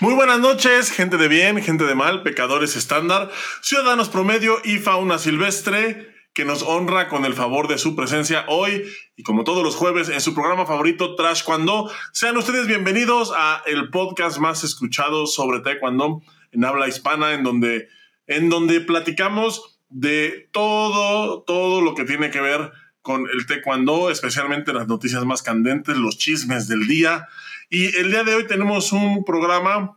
Muy buenas noches, gente de bien, gente de mal, pecadores estándar, ciudadanos promedio y fauna silvestre que nos honra con el favor de su presencia hoy y como todos los jueves en su programa favorito Trash Cuando. Sean ustedes bienvenidos a el podcast más escuchado sobre taekwondo en habla hispana en donde en donde platicamos de todo todo lo que tiene que ver con el taekwondo, especialmente las noticias más candentes, los chismes del día. Y el día de hoy tenemos un programa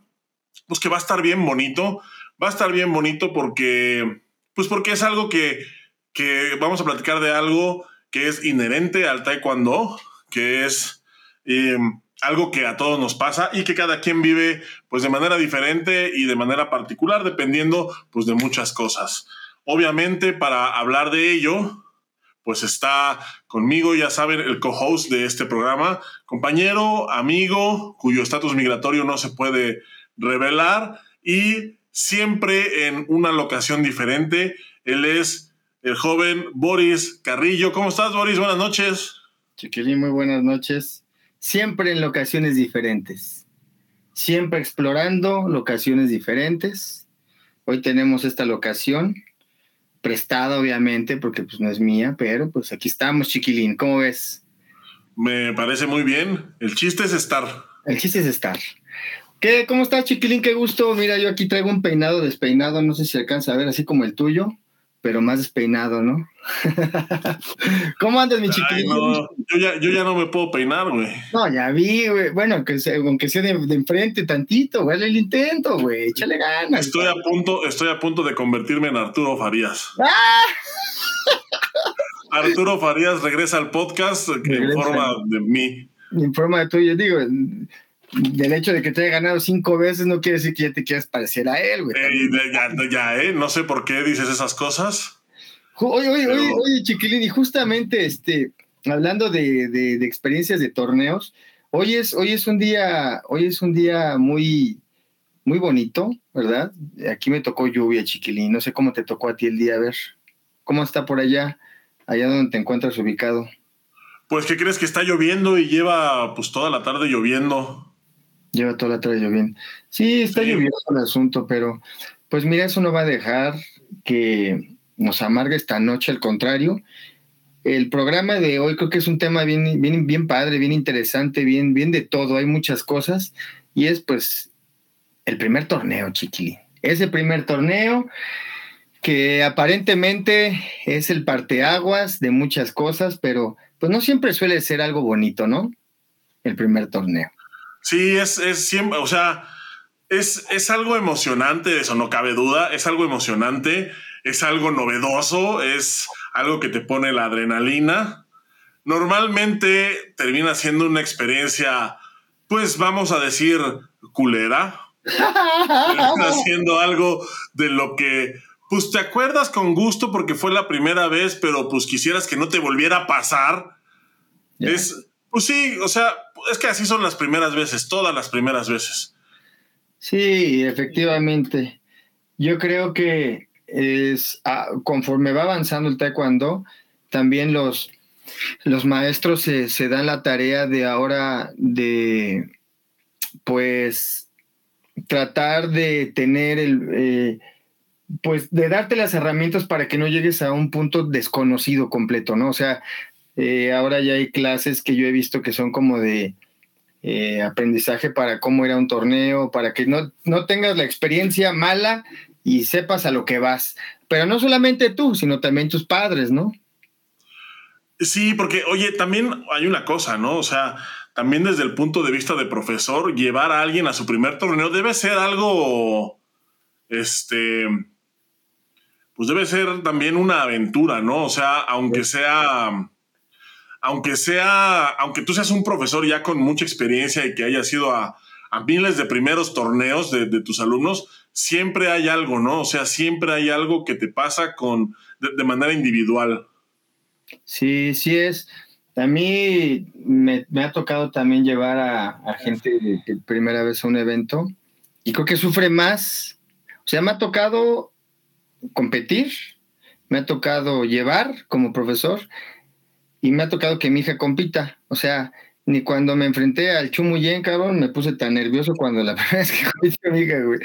pues que va a estar bien bonito, va a estar bien bonito porque pues porque es algo que que vamos a platicar de algo que es inherente al taekwondo, que es eh, algo que a todos nos pasa y que cada quien vive pues de manera diferente y de manera particular dependiendo pues de muchas cosas. Obviamente para hablar de ello pues está conmigo, ya saben, el co-host de este programa, compañero, amigo, cuyo estatus migratorio no se puede revelar y siempre en una locación diferente. Él es el joven Boris Carrillo. ¿Cómo estás, Boris? Buenas noches. Chiquilín, muy buenas noches. Siempre en locaciones diferentes. Siempre explorando locaciones diferentes. Hoy tenemos esta locación, prestada obviamente, porque pues no es mía, pero pues aquí estamos, chiquilín. ¿Cómo ves? Me parece muy bien. El chiste es estar. El chiste es estar. ¿Qué? ¿Cómo estás, chiquilín? Qué gusto. Mira, yo aquí traigo un peinado despeinado, no sé si alcanza a ver, así como el tuyo pero más despeinado, ¿no? ¿Cómo andas, mi chiquillo? yo, ya, yo ya no me puedo peinar, güey. No, ya vi, güey. Bueno, aunque sea, aunque sea de, enfrente tantito, güey, el intento, güey. Échale ganas. Estoy a punto, estoy a punto de convertirme en Arturo Farías. ¡Ah! Arturo Farías regresa al podcast en forma de mí. En forma de tuyo, digo, del hecho de que te haya ganado cinco veces no quiere decir que ya te quieras parecer a él, güey. ya, ya, ¿eh? No sé por qué dices esas cosas. Oye, oye, oye, oye, Chiquilín, y justamente este, hablando de, de, experiencias de torneos, hoy es, hoy es un día, hoy es un día muy, muy bonito, ¿verdad? Aquí me tocó lluvia, Chiquilín. No sé cómo te tocó a ti el día, a ver. ¿Cómo está por allá? Allá donde te encuentras ubicado. Pues, ¿qué crees que está lloviendo y lleva pues toda la tarde lloviendo? Lleva toda la tarde lloviendo. Sí, está lloviendo el asunto, pero pues mira, eso no va a dejar que nos amargue esta noche, al contrario. El programa de hoy creo que es un tema bien, bien, bien padre, bien interesante, bien, bien de todo, hay muchas cosas, y es pues el primer torneo, Chiquili. Ese primer torneo que aparentemente es el parteaguas de muchas cosas, pero pues no siempre suele ser algo bonito, ¿no? El primer torneo. Sí, es, es siempre, o sea, es, es algo emocionante, eso no cabe duda, es algo emocionante, es algo novedoso, es algo que te pone la adrenalina. Normalmente termina siendo una experiencia, pues vamos a decir, culera. termina siendo algo de lo que, pues te acuerdas con gusto porque fue la primera vez, pero pues quisieras que no te volviera a pasar. Es, pues sí, o sea, es que así son las primeras veces, todas las primeras veces. Sí, efectivamente. Yo creo que es ah, conforme va avanzando el taekwondo, también los, los maestros se, dan la tarea de ahora de, pues, tratar de tener el, eh, pues, de darte las herramientas para que no llegues a un punto desconocido completo, ¿no? O sea, eh, ahora ya hay clases que yo he visto que son como de eh, aprendizaje para cómo era un torneo, para que no, no tengas la experiencia mala y sepas a lo que vas. Pero no solamente tú, sino también tus padres, ¿no? Sí, porque, oye, también hay una cosa, ¿no? O sea, también desde el punto de vista de profesor, llevar a alguien a su primer torneo debe ser algo, este, pues debe ser también una aventura, ¿no? O sea, aunque sea aunque sea, aunque tú seas un profesor ya con mucha experiencia y que hayas ido a, miles de primeros torneos de, tus alumnos, siempre hay algo, ¿no? O sea, siempre hay algo que te pasa con, de, manera individual. Sí, sí es. A mí me, ha tocado también llevar a, gente de, primera vez a un evento y creo que sufre más. O sea, me ha tocado competir, me ha tocado llevar como profesor y me ha tocado que mi hija compita. O sea, ni cuando me enfrenté al Chumuyen, cabrón, me puse tan nervioso cuando la primera vez que conocí a mi hija, güey.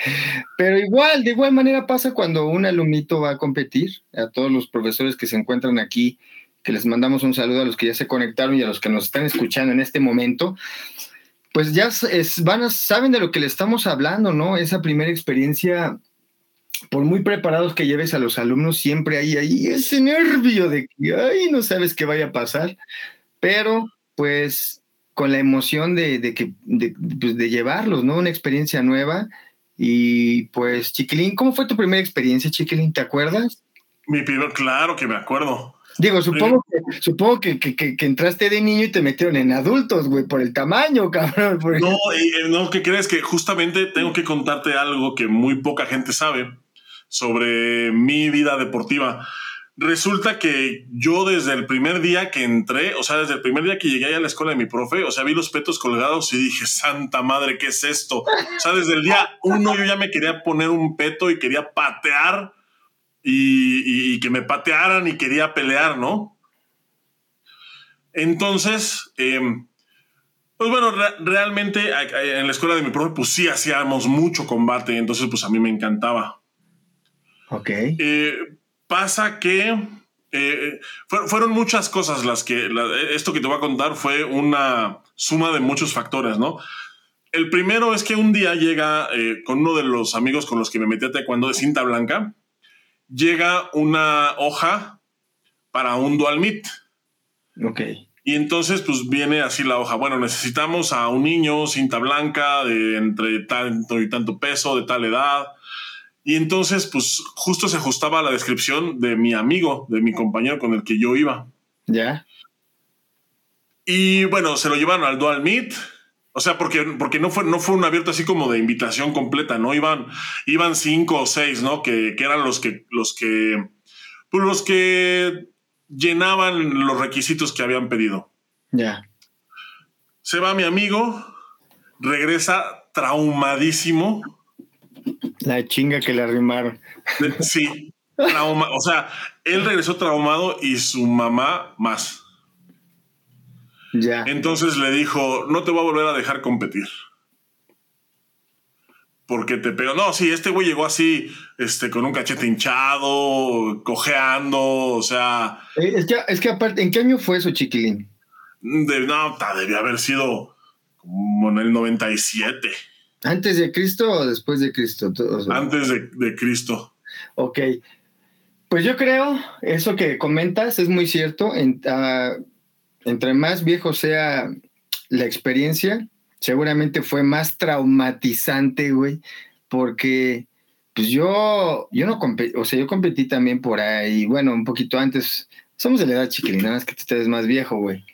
Pero igual, de igual manera pasa cuando un alumnito va a competir, a todos los profesores que se encuentran aquí, que les mandamos un saludo a los que ya se conectaron y a los que nos están escuchando en este momento, pues ya van a, saben de lo que le estamos hablando, ¿no? Esa primera experiencia, por muy preparados que lleves a los alumnos, siempre hay ahí ese nervio de que, ay, no sabes qué vaya a pasar, pero pues con la emoción de, que, pues, de, llevarlos, ¿no? Una experiencia nueva. Y pues, Chiquilín, ¿cómo fue tu primera experiencia, Chiquilín? ¿Te acuerdas? Mi primer, claro que me acuerdo. Digo, supongo, que, supongo que, que, entraste de niño y te metieron en adultos, güey, por el tamaño, cabrón. No, eh, no, ¿qué crees? Que justamente tengo que contarte algo que muy poca gente sabe sobre mi vida deportiva. Resulta que yo desde el primer día que entré, o sea, desde el primer día que llegué a la escuela de mi profe, o sea, vi los petos colgados y dije, santa madre, ¿qué es esto? O sea, desde el día uno yo ya me quería poner un peto y quería patear y, que me patearan y quería pelear, ¿no? Entonces, em, pues bueno, realmente en la escuela de mi profe, pues sí hacíamos mucho combate, entonces pues a mí me encantaba. Ok. Eh, Pasa que eh, fueron muchas cosas las que esto que te voy a contar fue una suma de muchos factores, ¿no? El primero es que un día llega eh, con uno de los amigos con los que me metí a taekwondo de cinta blanca, llega una hoja para un dual meet. Ok. Y entonces, pues viene así la hoja. Bueno, necesitamos a un niño cinta blanca de entre tanto y tanto peso, de tal edad, y entonces, pues justo se ajustaba a la descripción de mi amigo, de mi compañero con el que yo iba. Ya. Y bueno, se lo llevaron al Dual Meet. O sea, porque, porque no, fue, no fue un abierto así como de invitación completa, ¿no? Iban, iban cinco o seis, ¿no? Que, que eran los que, los que, pues los que llenaban los requisitos que habían pedido. Ya. Se va mi amigo, regresa traumadísimo la chinga que le arrimaron. Sí, trauma. O sea, él regresó traumado y su mamá más. Ya. Entonces le dijo: No te voy a volver a dejar competir. Porque te pegó. No, sí, este güey llegó así, este, con un cachete hinchado, cojeando, o sea. Eh, es que, es que aparte, ¿en qué año fue eso, chiquilín? De, no, debía haber sido como en el 97. ¿Antes de Cristo o después de Cristo? Antes de, Cristo. Ok. Pues yo creo, eso que comentas es muy cierto. Ah, entre más viejo sea la experiencia, seguramente fue más traumatizante, güey, porque pues yo, yo no competí, o sea, yo competí también por ahí, bueno, un poquito antes, somos de la edad chiquilina, es que tú eres más viejo, güey.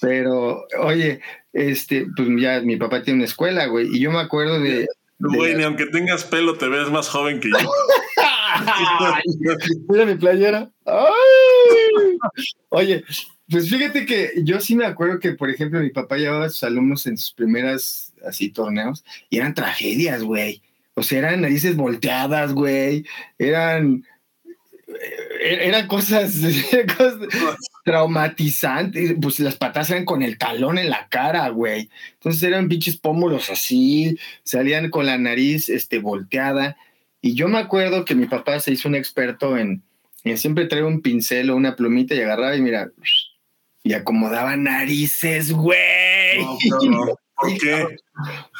Pero, oye, este, pues ya mi papá tiene una escuela, güey, y yo me acuerdo de... Güey, ni aunque tengas pelo te ves más joven que yo. Mira mi playera. Oye, pues fíjate que yo sí me acuerdo que, por ejemplo, mi papá llevaba a sus alumnos en sus primeras así torneos y eran tragedias, güey. O sea, eran narices volteadas, güey. Eran e-, eran cosas, traumatizantes, pues las patas eran con el talón en la cara, güey. Entonces eran pinches pómulos así, salían con la nariz este, volteada. Y yo me acuerdo que mi papá se hizo un experto en, siempre traer un pincel o una plumita y agarraba y mira, y acomodaba narices, güey. ¿Por qué?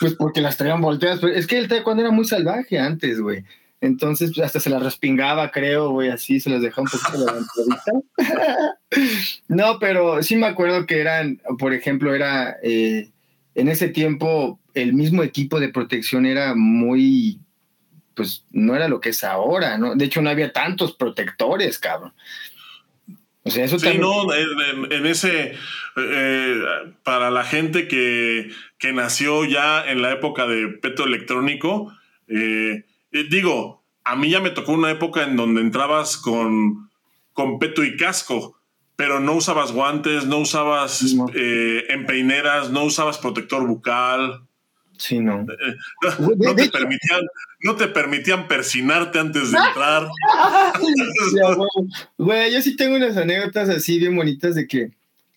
Pues porque las traían volteadas. Es que el taekwondo era muy salvaje antes, güey. Entonces, pues, hasta se las respingaba, creo, güey, así se las dejaba un poquito levantaditas. no, pero sí me acuerdo que eran, por ejemplo, era eh, en ese tiempo el mismo equipo de protección era muy, pues no era lo que es ahora, ¿no? De hecho, no había tantos protectores, cabrón. O sea, eso sí, no, en, ese, eh, para la gente que, que, nació ya en la época de peto electrónico, eh, eh, digo, a mí ya me tocó una época en donde entrabas con, con peto y casco, pero no usabas guantes, no usabas eh, empeineras, no usabas protector bucal. Sí, no. Eh, no, te permitían, no te permitían persinarte antes de entrar. güey, yo sí tengo unas anécdotas así bien bonitas de que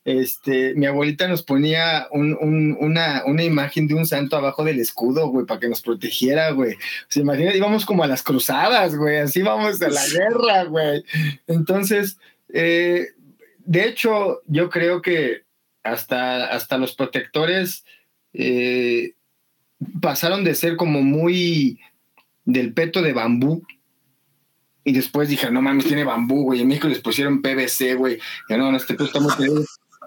este, mi abuelita nos ponía una, una, imagen de un santo abajo del escudo, güey, para que nos protegiera, güey. Se imagina, íbamos como a las cruzadas, güey, así vamos a la guerra, güey. Entonces, eh, de hecho, yo creo que hasta, hasta los protectores eh, pasaron de ser como muy del peto de bambú. Y después dije, no mames, tiene bambú, güey. En México les pusieron PVC, güey. Ya no, no, este peto está muy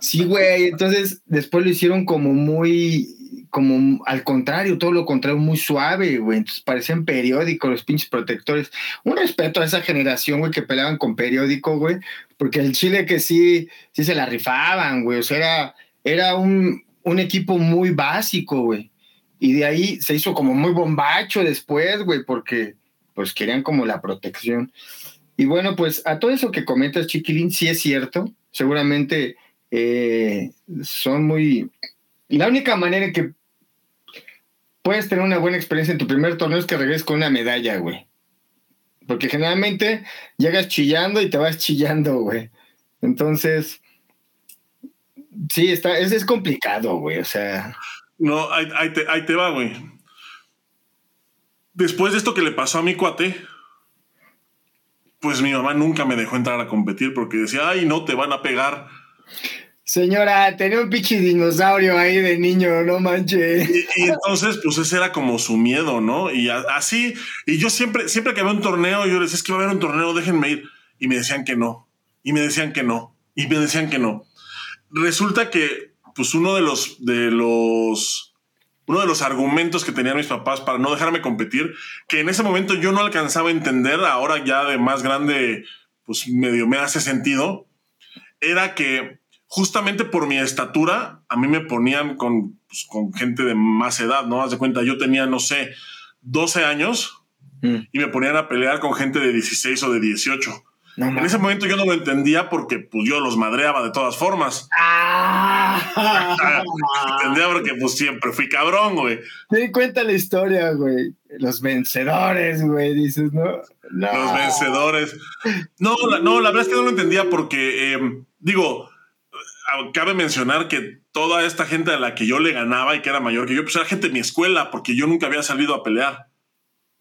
Sí, güey. Entonces, después lo hicieron como muy, como al contrario, todo lo contrario, muy suave, güey. Entonces parecían periódicos los pinches protectores. Un respeto a esa generación, güey, que peleaban con periódico, güey. Porque el Chile que sí, sí se la rifaban, güey. O sea, era, era un, un equipo muy básico, güey. Y de ahí se hizo como muy bombacho después, güey, porque pues querían como la protección. Y bueno, pues a todo eso que comentas, Chiquilín, sí es cierto. Seguramente eh, son muy... La única manera que puedes tener una buena experiencia en tu primer torneo es que regreses con una medalla, güey. Porque generalmente llegas chillando y te vas chillando, güey. Entonces, sí, está, es, es complicado, güey. O sea. No, ahí, te, va, güey. Después de esto que le pasó a mi cuate, pues mi mamá nunca me dejó entrar a competir porque decía, ay, no te van a pegar. Señora, tenía un pinche dinosaurio ahí de niño, no manches. Y, entonces, pues ese era como su miedo, ¿no? Y así, y yo siempre, siempre que había un torneo, yo les decía, es que va a haber un torneo, déjenme ir. Y me decían que no. Y me decían que no. Y me decían que no. Resulta que pues uno de los, de los, uno de los argumentos que tenían mis papás para no dejarme competir, que en ese momento yo no alcanzaba a entender, ahora ya de más grande, pues medio me hace sentido, era que justamente por mi estatura, a mí me ponían con, pues, con gente de más edad, ¿no? Haz de cuenta, yo tenía, no sé, 12 años mm. y me ponían a pelear con gente de 16 o de 18 en ese momento yo no lo entendía porque pues, yo los madreaba de todas formas. Ah. entendía porque pues siempre fui cabrón, güey. Te cuenta la historia, güey. Los vencedores, güey, dices, ¿no? Los vencedores. No la, no, la verdad es que no lo entendía porque, em, digo, cabe mencionar que toda esta gente a la que yo le ganaba y que era mayor que yo, pues era gente de mi escuela, porque yo nunca había salido a pelear.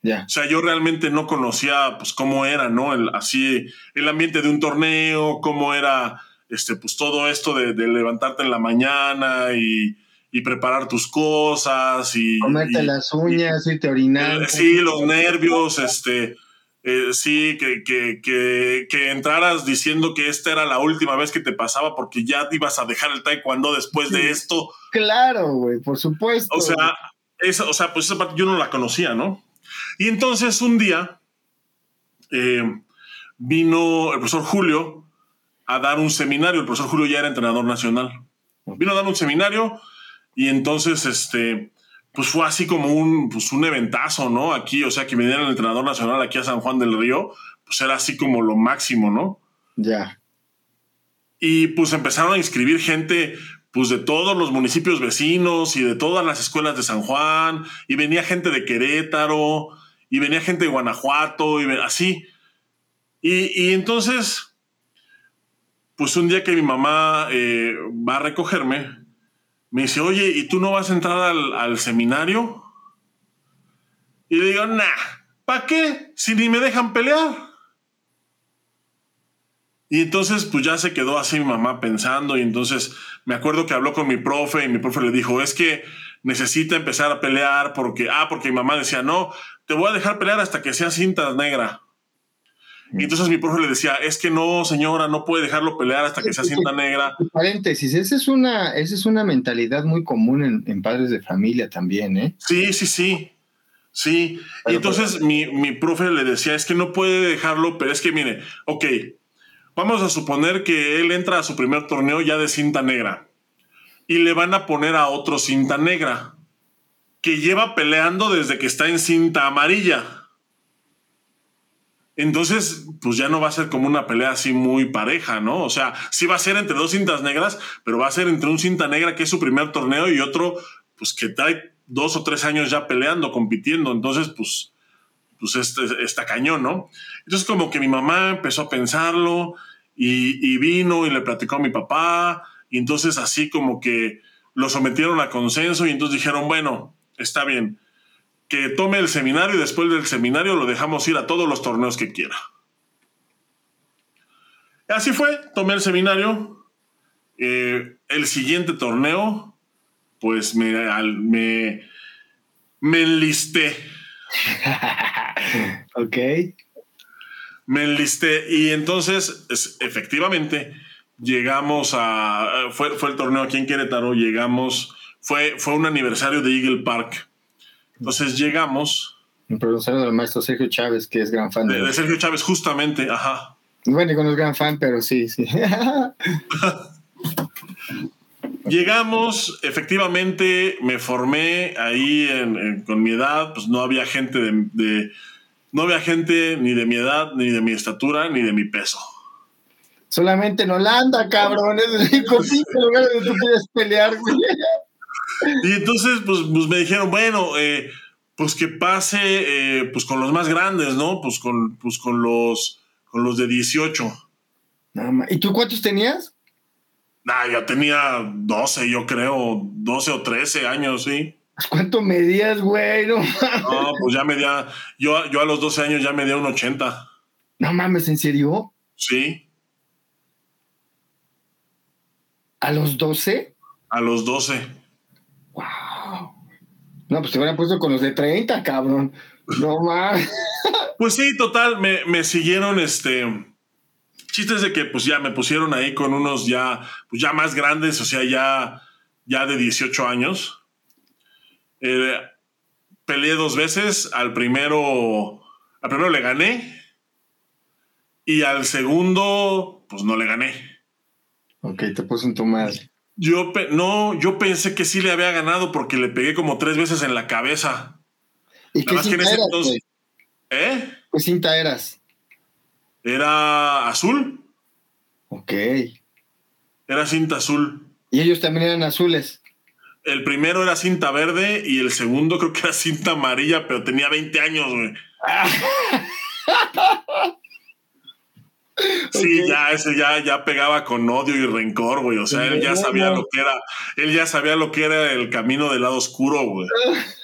O sea, yo realmente no conocía pues cómo era, ¿no? El, así el ambiente de un torneo, cómo era este, pues todo esto de, levantarte en la mañana y, preparar tus cosas y... Comerte las uñas y te orinar. Sí, los nervios, este... Eh, sí, que, que, que, que, entraras diciendo que esta era la última vez que te pasaba porque ya ibas a dejar el taekwondo después de esto. Claro, güey, por supuesto. O sea, esa, o sea, pues esa parte yo no la conocía, ¿no? Y entonces un día eh, vino el profesor Julio a dar un seminario. El profesor Julio ya era entrenador nacional. Vino a dar un seminario y entonces, este, pues fue así como un, pues un eventazo, ¿no? Aquí, o sea, que viniera el entrenador nacional aquí a San Juan del Río, pues era así como lo máximo, ¿no? Ya. Y pues empezaron a inscribir gente, pues de todos los municipios vecinos y de todas las escuelas de San Juan, y venía gente de Querétaro, y venía gente de Guanajuato, y así. Y, entonces, pues un día que mi mamá eh, va a recogerme, me dice, oye, ¿y tú no vas a entrar al, seminario? Y le digo, nah, ¿para qué? Si ni me dejan pelear. Y entonces, pues ya se quedó así mi mamá pensando y entonces me acuerdo que habló con mi profe y mi profe le dijo, es que necesita empezar a pelear porque, ah, porque mi mamá decía, no, te voy a dejar pelear hasta que sea cinta negra. Y entonces mi profe le decía, es que no, señora, no puede dejarlo pelear hasta que sea cinta negra. Paréntesis, esa es una, esa es una mentalidad muy común en, padres de familia también, ¿eh? Sí, sí, sí. Sí. y entonces mi, mi profe le decía, es que no puede dejarlo, pero es que mire, ok, Vamos a suponer que él entra a su primer torneo ya de cinta negra y le van a poner a otro cinta negra que lleva peleando desde que está en cinta amarilla. Entonces, pues ya no va a ser como una pelea así muy pareja, ¿no? O sea, sí va a ser entre dos cintas negras, pero va a ser entre un cinta negra que es su primer torneo y otro, pues que trae dos o tres años ya peleando, compitiendo. Entonces, pues, pues este, está cañón, ¿no? Entonces como que mi mamá empezó a pensarlo y, vino y le platicó a mi papá y entonces así como que lo sometieron a consenso y entonces dijeron, bueno, está bien, que tome el seminario y después del seminario lo dejamos ir a todos los torneos que quiera. Así fue, tomé el seminario. Eh, el siguiente torneo, pues me, me, me enlisté. ok. Me enlisté y entonces, efectivamente, llegamos a. Fue, fue el torneo aquí en Querétaro, llegamos. Fue, fue un aniversario de Eagle Park. Entonces llegamos. Un aniversario del maestro Sergio Chávez, que es gran fan de, de Sergio Chávez, justamente, ajá. Bueno, no es gran fan, pero sí, sí. Llegamos, efectivamente, me formé ahí con mi edad, pues no había gente de, no había gente ni de mi edad, ni de mi estatura, ni de mi peso. Solamente en Holanda, cabrón, es el único lugar donde tú puedes pelear, güey. Y entonces, pues, pues me dijeron, bueno, eh, pues que pase, eh, pues con los más grandes, ¿no? Pues con, pues con los con los de 18. ¿Y tú cuántos tenías? Ah, ya tenía 12, yo creo, 12 o 13 años, sí. Pues, ¿Cuánto medías, güey? No, pues ya medía, yo, yo a los 12 años ya medía un 80. No mames, ¿en serio? Sí. ¿A los 12? A los 12. No, pues te hubieran puesto con los de 30, cabrón. No mames. Pues sí, total, me, me, siguieron este. Chistes de que pues ya me pusieron ahí con unos ya, pues ya más grandes, o sea, ya, ya de 18 años. Eh, peleé dos veces, al primero, al primero le gané y al segundo, pues no le gané. Ok, te puse en tu madre. Yo no, yo pensé que sí le había ganado porque le pegué como tres veces en la cabeza. ¿Y qué que entonces, ¿Eh? ¿Qué cinta eras? Era azul. Ok. Era cinta azul. ¿Y ellos también eran azules? El primero era cinta verde y el segundo creo que era cinta amarilla, pero tenía 20 años, güey. Sí, ya ese ya, ya pegaba con odio y rencor, güey. O sea, él ya sabía lo que era, él ya sabía lo que era el camino del lado oscuro, güey.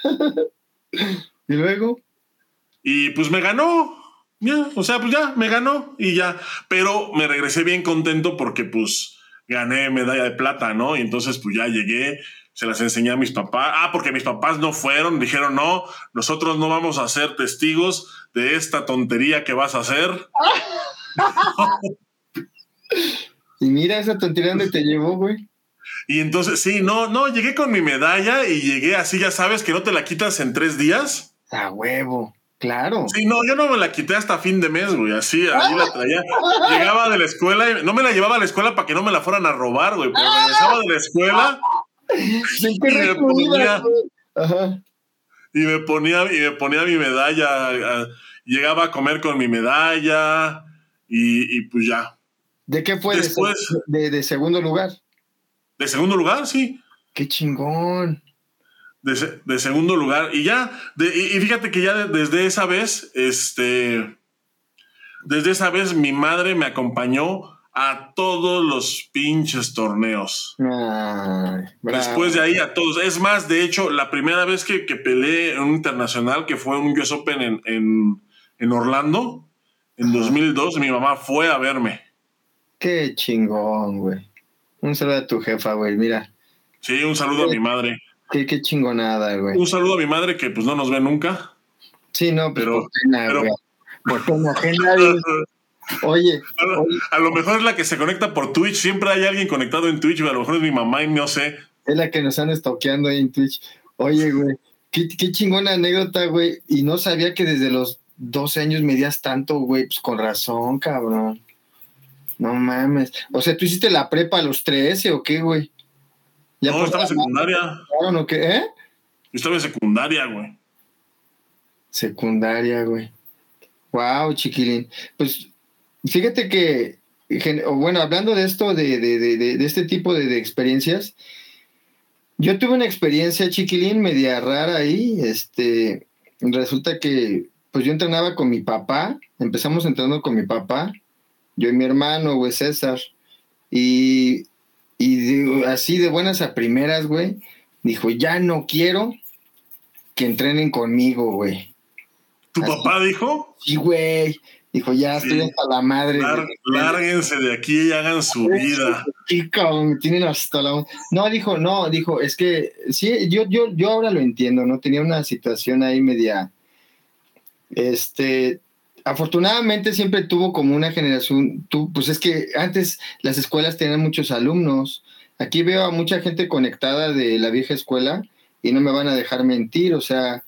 ¿Y luego? Y pues me ganó. Ya, o sea, pues ya, me ganó y ya. Pero me regresé bien contento porque pues gané medalla de plata, ¿no? Y entonces pues ya llegué, se las enseñé a mis papás. Ah, porque mis papás no fueron, dijeron, no, nosotros no vamos a ser testigos de esta tontería que vas a hacer. y mira esa tontería donde te llevó, güey. Y entonces, sí, no, no, llegué con mi medalla y llegué así, ya sabes, que no te la quitas en tres días. A huevo. Claro. Sí, no, yo no me la quité hasta fin de mes, güey. Así, ahí la traía. Llegaba de la escuela y no me la llevaba a la escuela para que no me la fueran a robar, güey. Pero regresaba de la escuela y me ponía. Y me ponía, y me ponía mi medalla. Llegaba a comer con mi medalla y, pues ya. ¿De qué fue? Después, de, de segundo lugar. De segundo lugar, sí. Qué chingón de, segundo lugar. Y ya, y, fíjate que ya desde esa vez, este, desde esa vez mi madre me acompañó a todos los pinches torneos. Después de ahí a todos. Es más, de hecho, la primera vez que, que peleé en un internacional, que fue un US Open en, en, Orlando, en 2002, mi mamá fue a verme. Qué chingón, güey. Un saludo a tu jefa, güey, mira. Sí, un saludo a mi madre. Qué, qué chingonada, güey. Un saludo a mi madre que pues no nos ve nunca. Sí, no, pues, pero, por pena, güey. Por pena Oye, a lo, mejor es la que se conecta por Twitch. Siempre hay alguien conectado en Twitch, a lo mejor es mi mamá y no sé. Es la que nos han estoqueando ahí en Twitch. Oye, güey, qué, qué chingona anécdota, güey. Y no sabía que desde los 12 años medías tanto, güey. Pues con razón, cabrón. No mames. O sea, ¿tú hiciste la prepa a los 13 o qué, güey? no, estaba en secundaria. ¿o qué? ¿Eh? estaba en secundaria, güey. Secundaria, güey. Wow, chiquilín. Pues fíjate que, bueno, hablando de esto, de, de, de, de este tipo de, experiencias, yo tuve una experiencia, chiquilín, media rara ahí. Este, resulta que, pues yo entrenaba con mi papá, empezamos entrenando con mi papá, yo y mi hermano, güey, César. Y Y así de buenas a primeras, güey, dijo, ya no quiero que entrenen conmigo, güey. ¿Tu papá dijo? Sí, güey. Dijo, ya estoy hasta la madre. lárguense de aquí y hagan su vida. Sí, tienen hasta la... No, dijo, no, dijo, es que sí, yo, yo, yo ahora lo entiendo, ¿no? Tenía una situación ahí media... Este, afortunadamente siempre tuvo como una generación, tú, pues es que antes las escuelas tenían muchos alumnos. Aquí veo a mucha gente conectada de la vieja escuela y no me van a dejar mentir, o sea,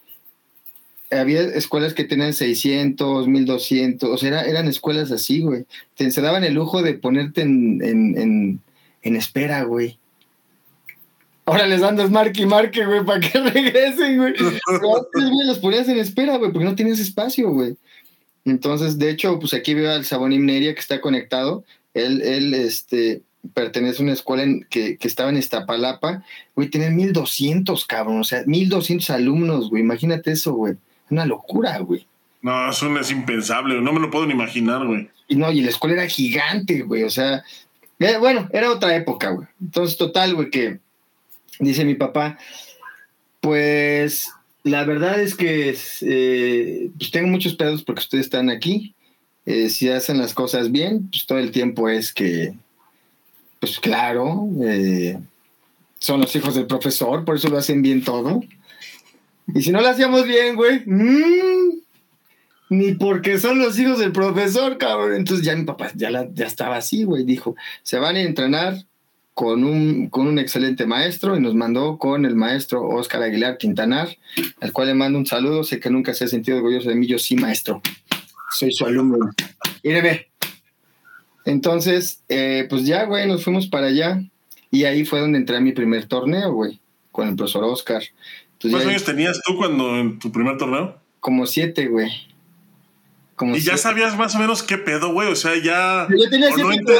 había escuelas que tenían 600, 1200, o sea, eran escuelas así, güey. se daban el lujo de ponerte en, en, en, espera, güey. Ahora les andas marque y marque, güey, para que regresen, güey. Pero antes, güey, los ponías en espera, güey, porque no tienes espacio, güey. Entonces, de hecho, pues aquí veo al Sabón Neria que está conectado. Él, él, este, pertenece a una escuela que, que, estaba en Iztapalapa. Güey, tienen 1200, cabrón. O sea, 1200 alumnos, güey. Imagínate eso, güey. Una locura, güey. No, eso es impensable, no me lo puedo ni imaginar, güey. Y no, y la escuela era gigante, güey, o sea, eh, bueno, era otra época, güey. Entonces, total, güey, que dice mi papá, pues la verdad es que eh, pues tengo muchos pedos porque ustedes están aquí. Eh, si hacen las cosas bien, pues todo el tiempo es que, pues claro, son los hijos del profesor, por eso lo hacen bien todo. Y si no lo hacíamos bien, güey, mm, ni porque son los hijos del profesor, cabrón. Entonces ya mi papá ya, ya estaba así, güey. Dijo, se van a entrenar con un, con un excelente maestro y nos mandó con el maestro Oscar Aguilar Quintanar, al cual le mando un saludo. Sé que nunca se ha sentido orgulloso de mí, yo sí, maestro. Soy su alumno. Míreme. Entonces, eh, pues ya, güey, nos fuimos para allá. Y ahí fue donde entré a mi primer torneo, güey, con el profesor Oscar. ¿Cuántos años tenías tú cuando en tu primer torneo? Como siete, güey. Y ya sabías más o menos qué pedo, güey. O sea, ya. Yo tenía siete,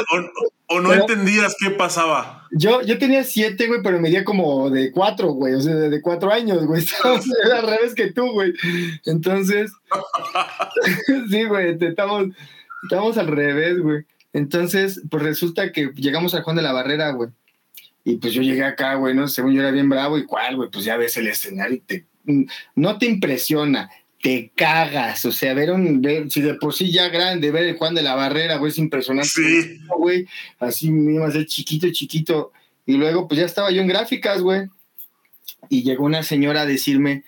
o, no, entendías qué pasaba. Yo, yo tenía siete, güey, pero medía como de cuatro, güey. O sea, de cuatro años, güey. Era al revés que tú, güey. Entonces. sí, güey. Estamos, estamos al revés, güey. Entonces, pues resulta que llegamos al Juan de la Barrera, güey. Y pues yo llegué acá, güey, ¿no? Según yo era bien bravo y cuál, güey, pues ya ves el escenario y te, no te impresiona, te cagas. O sea, ver un, ver, si de por sí ya grande, ver el Juan de la Barrera, güey, es impresionante. Sí. Güey, así ser chiquito, chiquito. Y luego, pues ya estaba yo en gráficas, güey. Y llegó una señora a decirme,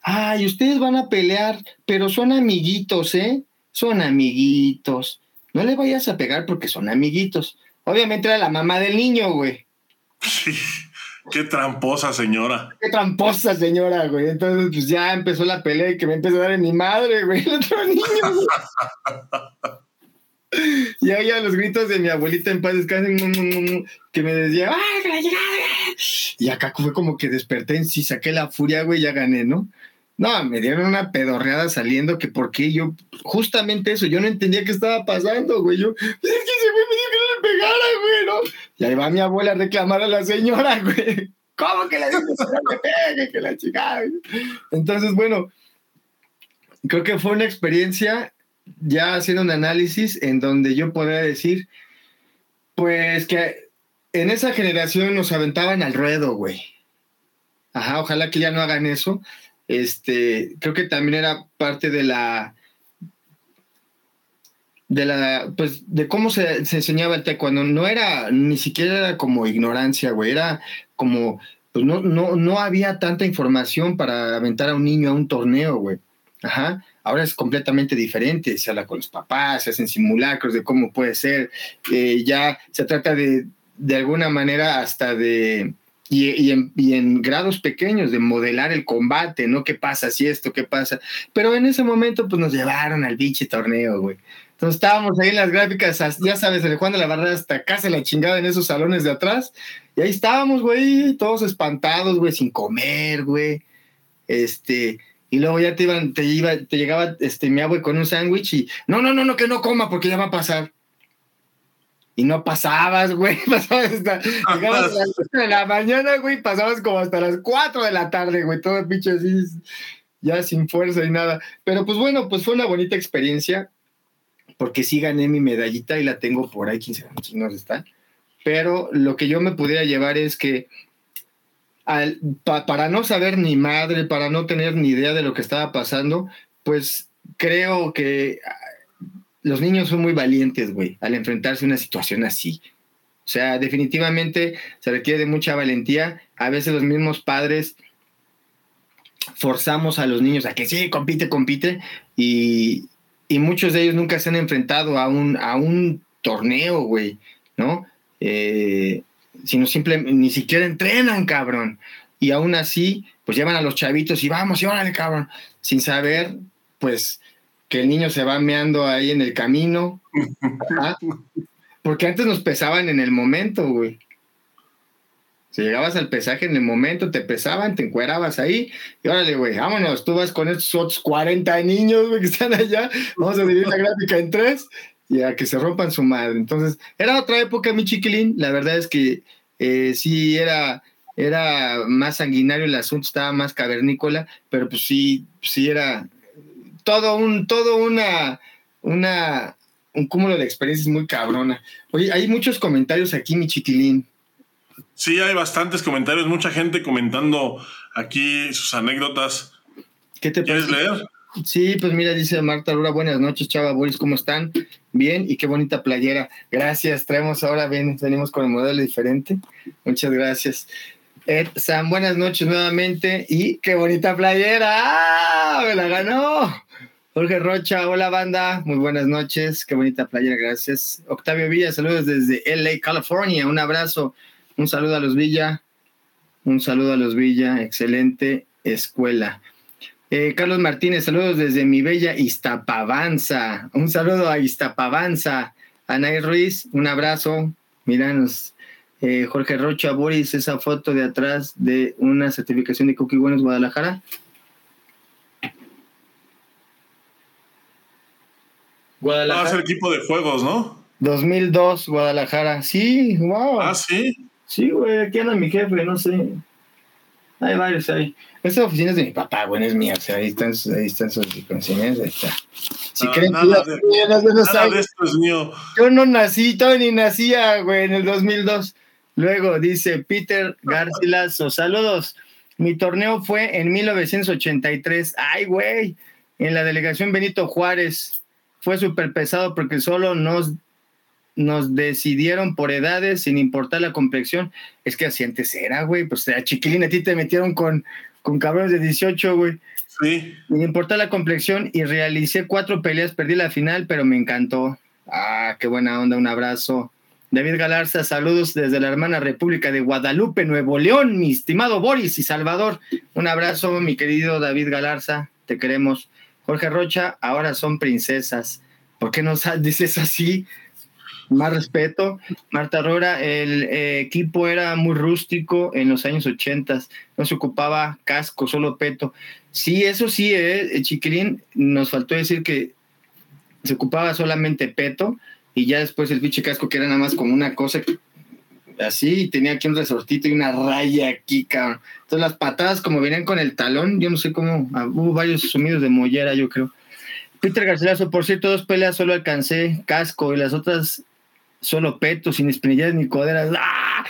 ay, ustedes van a pelear, pero son amiguitos, ¿eh? Son amiguitos. No le vayas a pegar porque son amiguitos. Obviamente era la mamá del niño, güey. Sí, qué tramposa señora. Qué tramposa señora, güey. Entonces, pues ya empezó la pelea y que me empezó a dar en mi madre, güey, el otro niño. y ahí a los gritos de mi abuelita en paz descansen, que me decía, ¡ay, que la llegada! Y acá fue como que desperté en sí, saqué la furia, güey, ya gané, ¿no? No, me dieron una pedorreada saliendo que porque yo, justamente eso, yo no entendía qué estaba pasando, güey. Yo, es que se me dijo que no le pegara, güey, ¿no? Y ahí va mi abuela a reclamar a la señora, güey. ¿Cómo que le dices que pegue, que la chica? Entonces, bueno, creo que fue una experiencia ya haciendo un análisis en donde yo podría decir, pues que en esa generación nos aventaban al ruedo, güey. Ajá, ojalá que ya no hagan eso este, creo que también era parte de la de la pues de cómo se, enseñaba el taekwondo. No era ni siquiera era como ignorancia güey era como pues no, no, no había tanta información para aventar a un niño a un torneo güey. Ajá. Ahora es completamente diferente se habla con los papás se hacen simulacros de cómo puede ser. Eh, ya se trata de de alguna manera hasta de y, en, grados pequeños de modelar el combate, ¿no? ¿Qué pasa si esto, qué pasa? Pero en ese momento, pues nos llevaron al biche torneo, güey. Entonces estábamos ahí en las gráficas, ya sabes, el Juan de la Barrera hasta casi la chingada en esos salones de atrás. Y ahí estábamos, güey, todos espantados, güey, sin comer, güey. Este, y luego ya te iban, te iba, te llegaba este mi abuelo con un sándwich y no, no, no, no, que no coma porque ya va a pasar y no pasabas, güey, pasabas hasta, llegabas a las de la mañana, güey, pasabas como hasta las 4 de la tarde, güey, todo pinche así, ya sin fuerza y nada. Pero pues bueno, pues fue una bonita experiencia, porque sí gané mi medallita y la tengo por ahí, quién sabe no está. pero lo que yo me pudiera llevar es que para no saber ni madre, para no tener ni idea de lo que estaba pasando, pues creo que los niños son muy valientes, güey, al enfrentarse a una situación así. O sea, definitivamente se requiere de mucha valentía. A veces los mismos padres forzamos a los niños a que sí, compite, compite, y, muchos de ellos nunca se han enfrentado a un, a un torneo, güey, ¿no? Eh, sino simplemente ni siquiera entrenan, cabrón. Y aún así, pues llevan a los chavitos y vamos, y órale, cabrón, sin saber, pues, que el niño se va meando ahí en el camino. Porque antes nos pesaban en el momento, güey. Si llegabas al pesaje en el momento, te pesaban, te encuerabas ahí, y órale, güey, vámonos, tú vas con estos otros 40 niños, güey, que están allá, vamos a dividir la gráfica en tres, y a que se rompan su madre. Entonces, era otra época, mi chiquilín. La verdad es que eh, sí era, era más sanguinario el asunto, estaba más cavernícola, pero pues sí, sí era todo un, todo una, una, un cúmulo de experiencias muy cabrona. Oye, hay muchos comentarios aquí, mi chiquilín. Sí, hay bastantes comentarios, mucha gente comentando aquí sus anécdotas. ¿Qué te ¿Quieres leer? Sí, pues mira, dice Marta Lura, buenas noches, Chava Boris, ¿cómo están? Bien, y qué bonita playera. Gracias, traemos ahora, bien, venimos con el modelo diferente. Muchas gracias. Ed Sam, buenas noches nuevamente, y qué bonita playera. ¡Ah! ¡Me la ganó! Jorge Rocha, hola banda, muy buenas noches, qué bonita playera, gracias. Octavio Villa, saludos desde LA, California, un abrazo, un saludo a los Villa, un saludo a los Villa, excelente escuela. Eh, Carlos Martínez, saludos desde mi bella Iztapavanza. Un saludo a Iztapavanza. Anaí Ruiz, un abrazo. Miranos. Eh, Jorge Rocha, Boris, esa foto de atrás de una certificación de Cookie Buenos Guadalajara. Guadalajara. Va a ser equipo de juegos, ¿no? 2002, Guadalajara. Sí, wow. Ah, sí. Sí, güey, aquí anda mi jefe, no sé. Hay varios ahí. Esta oficina es de mi papá, güey, es mía. O sea, ahí están, ahí están sus consignas. Ahí está. Si creen nada, de, nada de esto es mío. Yo no nací, todavía ni nacía, güey, en el 2002. Luego dice Peter Garcilaso, saludos. Mi torneo fue en 1983. Ay, güey, en la delegación Benito Juárez. Fue súper pesado porque solo nos nos decidieron por edades sin importar la complexión. Es que así antes era, güey. Pues a chiquilín a ti te metieron con, con cabrones de 18, güey. Sí. Sin importar la complexión y realicé cuatro peleas, perdí la final, pero me encantó. Ah, qué buena onda, un abrazo. David Galarza, saludos desde la hermana República de Guadalupe, Nuevo León, mi estimado Boris y Salvador. Un abrazo, mi querido David Galarza, te queremos. Jorge Rocha, ahora son princesas. ¿Por qué nos dices así? más respeto. Marta Rora, el eh, equipo era muy rústico en los años 80, no se ocupaba casco, solo peto. Sí, eso sí, eh, Chiquilín, nos faltó decir que se ocupaba solamente peto y ya después el pinche casco que era nada más como una cosa así y tenía aquí un resortito y una raya aquí, cabrón. Entonces las patadas como venían con el talón, yo no sé cómo, ah, hubo varios sumidos de mollera, yo creo. Peter Garcilaso, por cierto, dos peleas solo alcancé casco y las otras solo peto, sin espinillas ni coderas. ¡Ah!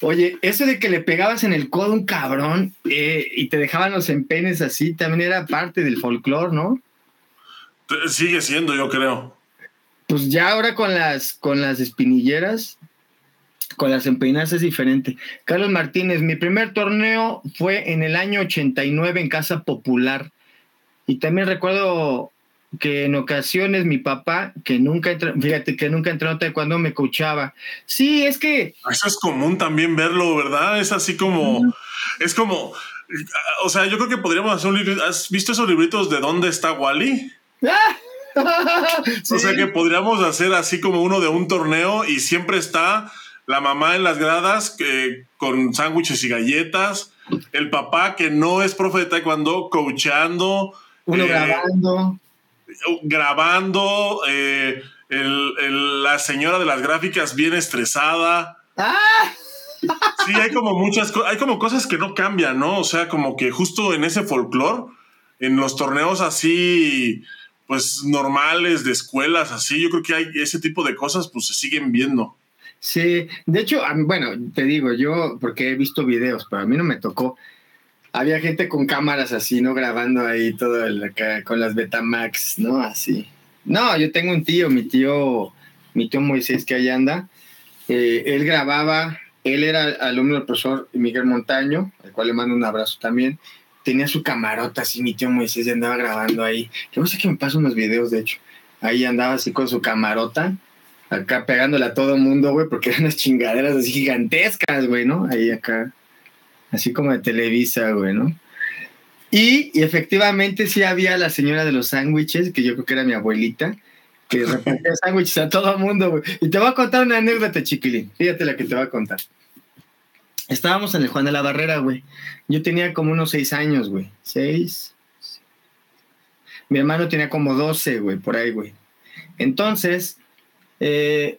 Oye, eso de que le pegabas en el codo un cabrón eh, y te dejaban los empenes así, también era parte del folclore, ¿no? Sigue siendo, yo creo. Pues ya ahora con las, con las espinilleras, con las empeinadas es diferente. Carlos Martínez, mi primer torneo fue en el año 89 en Casa Popular. Y también recuerdo que en ocasiones mi papá, que nunca entró, fíjate que nunca entró cuando me coachaba. Sí, es que. Eso es común también verlo, ¿verdad? Es así como. Es como. O sea, yo creo que podríamos hacer un libro. ¿Has visto esos libritos de dónde está Wally? O sea que podríamos hacer así como uno de un torneo y siempre está la mamá en las gradas con sándwiches y galletas, el papá que no es profe de taekwondo coachando. Uno eh, grabando grabando, eh, la señora de las gráficas bien estresada. ¡Ah! Sí, hay como muchas hay como cosas que no cambian, ¿no? O sea, como que justo en ese folclore, en los torneos así, pues normales de escuelas, así, yo creo que hay ese tipo de cosas, pues se siguen viendo. Sí, de hecho, bueno, te digo, yo, porque he visto videos, pero a mí no me tocó. Había gente con cámaras así, ¿no? Grabando ahí todo con las Betamax, ¿no? Así. No, yo tengo un tío, mi tío, mi tío Moisés, que ahí anda. Eh, él grababa, él era alumno del profesor Miguel Montaño, al cual le mando un abrazo también. Tenía su camarota así, mi tío Moisés y andaba grabando ahí. Yo no sé que me pasan unos videos, de hecho. Ahí andaba así con su camarota acá pegándole a todo mundo, güey, porque eran unas chingaderas así gigantescas, güey, ¿no? Ahí acá, así como de Televisa, güey, ¿no? Y, efectivamente sí había la señora de los sándwiches, que yo creo que era mi abuelita, que repartía sándwiches a todo mundo, güey. Y te voy a contar una anécdota, chiquilín. Fíjate la que te voy a contar. Estábamos en el Juan de la Barrera, güey. Yo tenía como unos seis años, güey. Seis. Mi hermano tenía como doce, güey, por ahí, güey. Entonces, eh,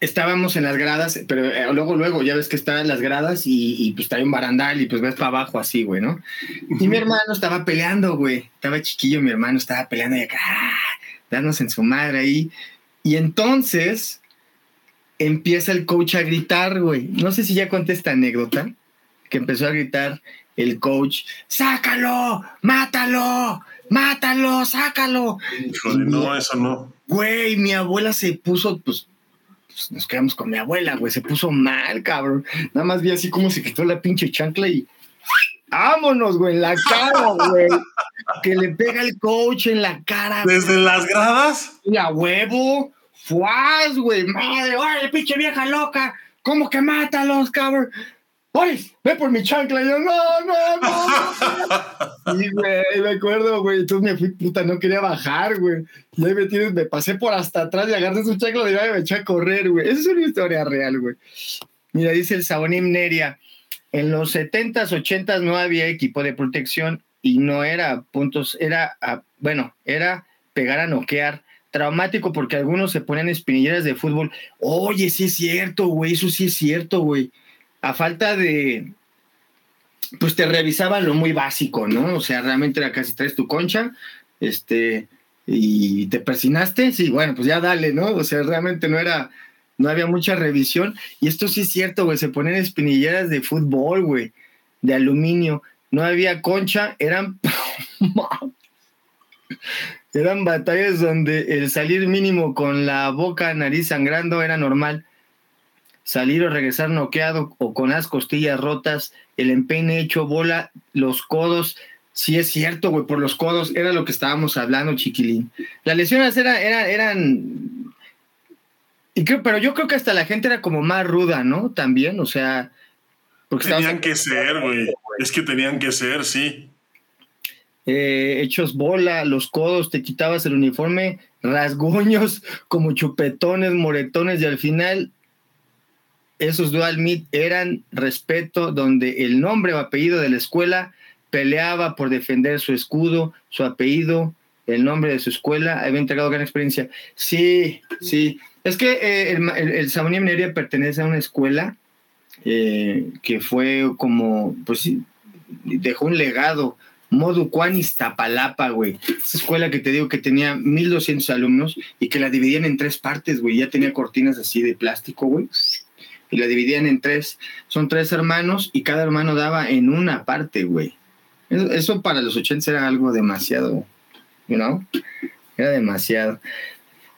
estábamos en las gradas, pero eh, luego, luego, ya ves que están las gradas y, pues está un barandal y pues ves para abajo así, güey, ¿no? Y mi hermano estaba peleando, güey. Estaba chiquillo, mi hermano estaba peleando y acá, ¡ah! darnos en su madre ahí. Y entonces empieza el coach a gritar, güey. No sé si ya conté esta anécdota, que empezó a gritar el coach, sácalo, mátalo, mátalo, sácalo. no, eso no. Güey, mi abuela se puso, pues, pues, nos quedamos con mi abuela, güey, se puso mal, cabrón. Nada más vi así como se quitó la pinche chancla y vámonos, güey, en la cara, güey. que le pega el coach en la cara. ¿Desde las gradas? Y a huevo, fuas, güey, madre, ¡ay, pinche vieja loca! ¿Cómo que mátalos, cabrón? ¡Ay! ¡Ve por mi chancla! Y yo, no, no, no. y, güey, me acuerdo, güey. Entonces me fui, puta, no quería bajar, güey. Y ahí me tienes, me pasé por hasta atrás y agarré su chancla y me eché a correr, güey. Esa es una historia real, güey. Mira, dice el Sabonim Neria. En los 70s, 80s no había equipo de protección y no era puntos, era, bueno, era pegar a noquear traumático porque algunos se ponían espinilleras de fútbol. Oye, sí es cierto, güey, eso sí es cierto, güey a falta de, pues te revisaban lo muy básico, ¿no? O sea, realmente era casi traes tu concha, este, y te persinaste, sí, bueno, pues ya dale, ¿no? O sea, realmente no era, no había mucha revisión. Y esto sí es cierto, güey, se ponen espinilleras de fútbol, güey, de aluminio. No había concha, eran... eran batallas donde el salir mínimo con la boca, nariz sangrando era normal salir o regresar noqueado o con las costillas rotas, el empeine hecho bola, los codos. Sí es cierto, güey, por los codos era lo que estábamos hablando, chiquilín. Las lesiones eran, eran, eran y creo, pero yo creo que hasta la gente era como más ruda, ¿no? También, o sea, porque tenían que ser, güey. Es que tenían que ser, sí. Eh, hechos bola, los codos, te quitabas el uniforme, rasguños, como chupetones, moretones, y al final esos dual meet eran respeto, donde el nombre o apellido de la escuela peleaba por defender su escudo, su apellido, el nombre de su escuela, había entregado gran experiencia. Sí, sí. Es que eh, el, el, Minería pertenece a una escuela eh, que fue como, pues dejó un legado. Modu Juan Iztapalapa, güey. Esa escuela que te digo que tenía 1200 alumnos y que la dividían en tres partes, güey. Ya tenía cortinas así de plástico, güey y la dividían en tres. Son tres hermanos y cada hermano daba en una parte, güey. Eso, para los 80 era algo demasiado, you know? Era demasiado.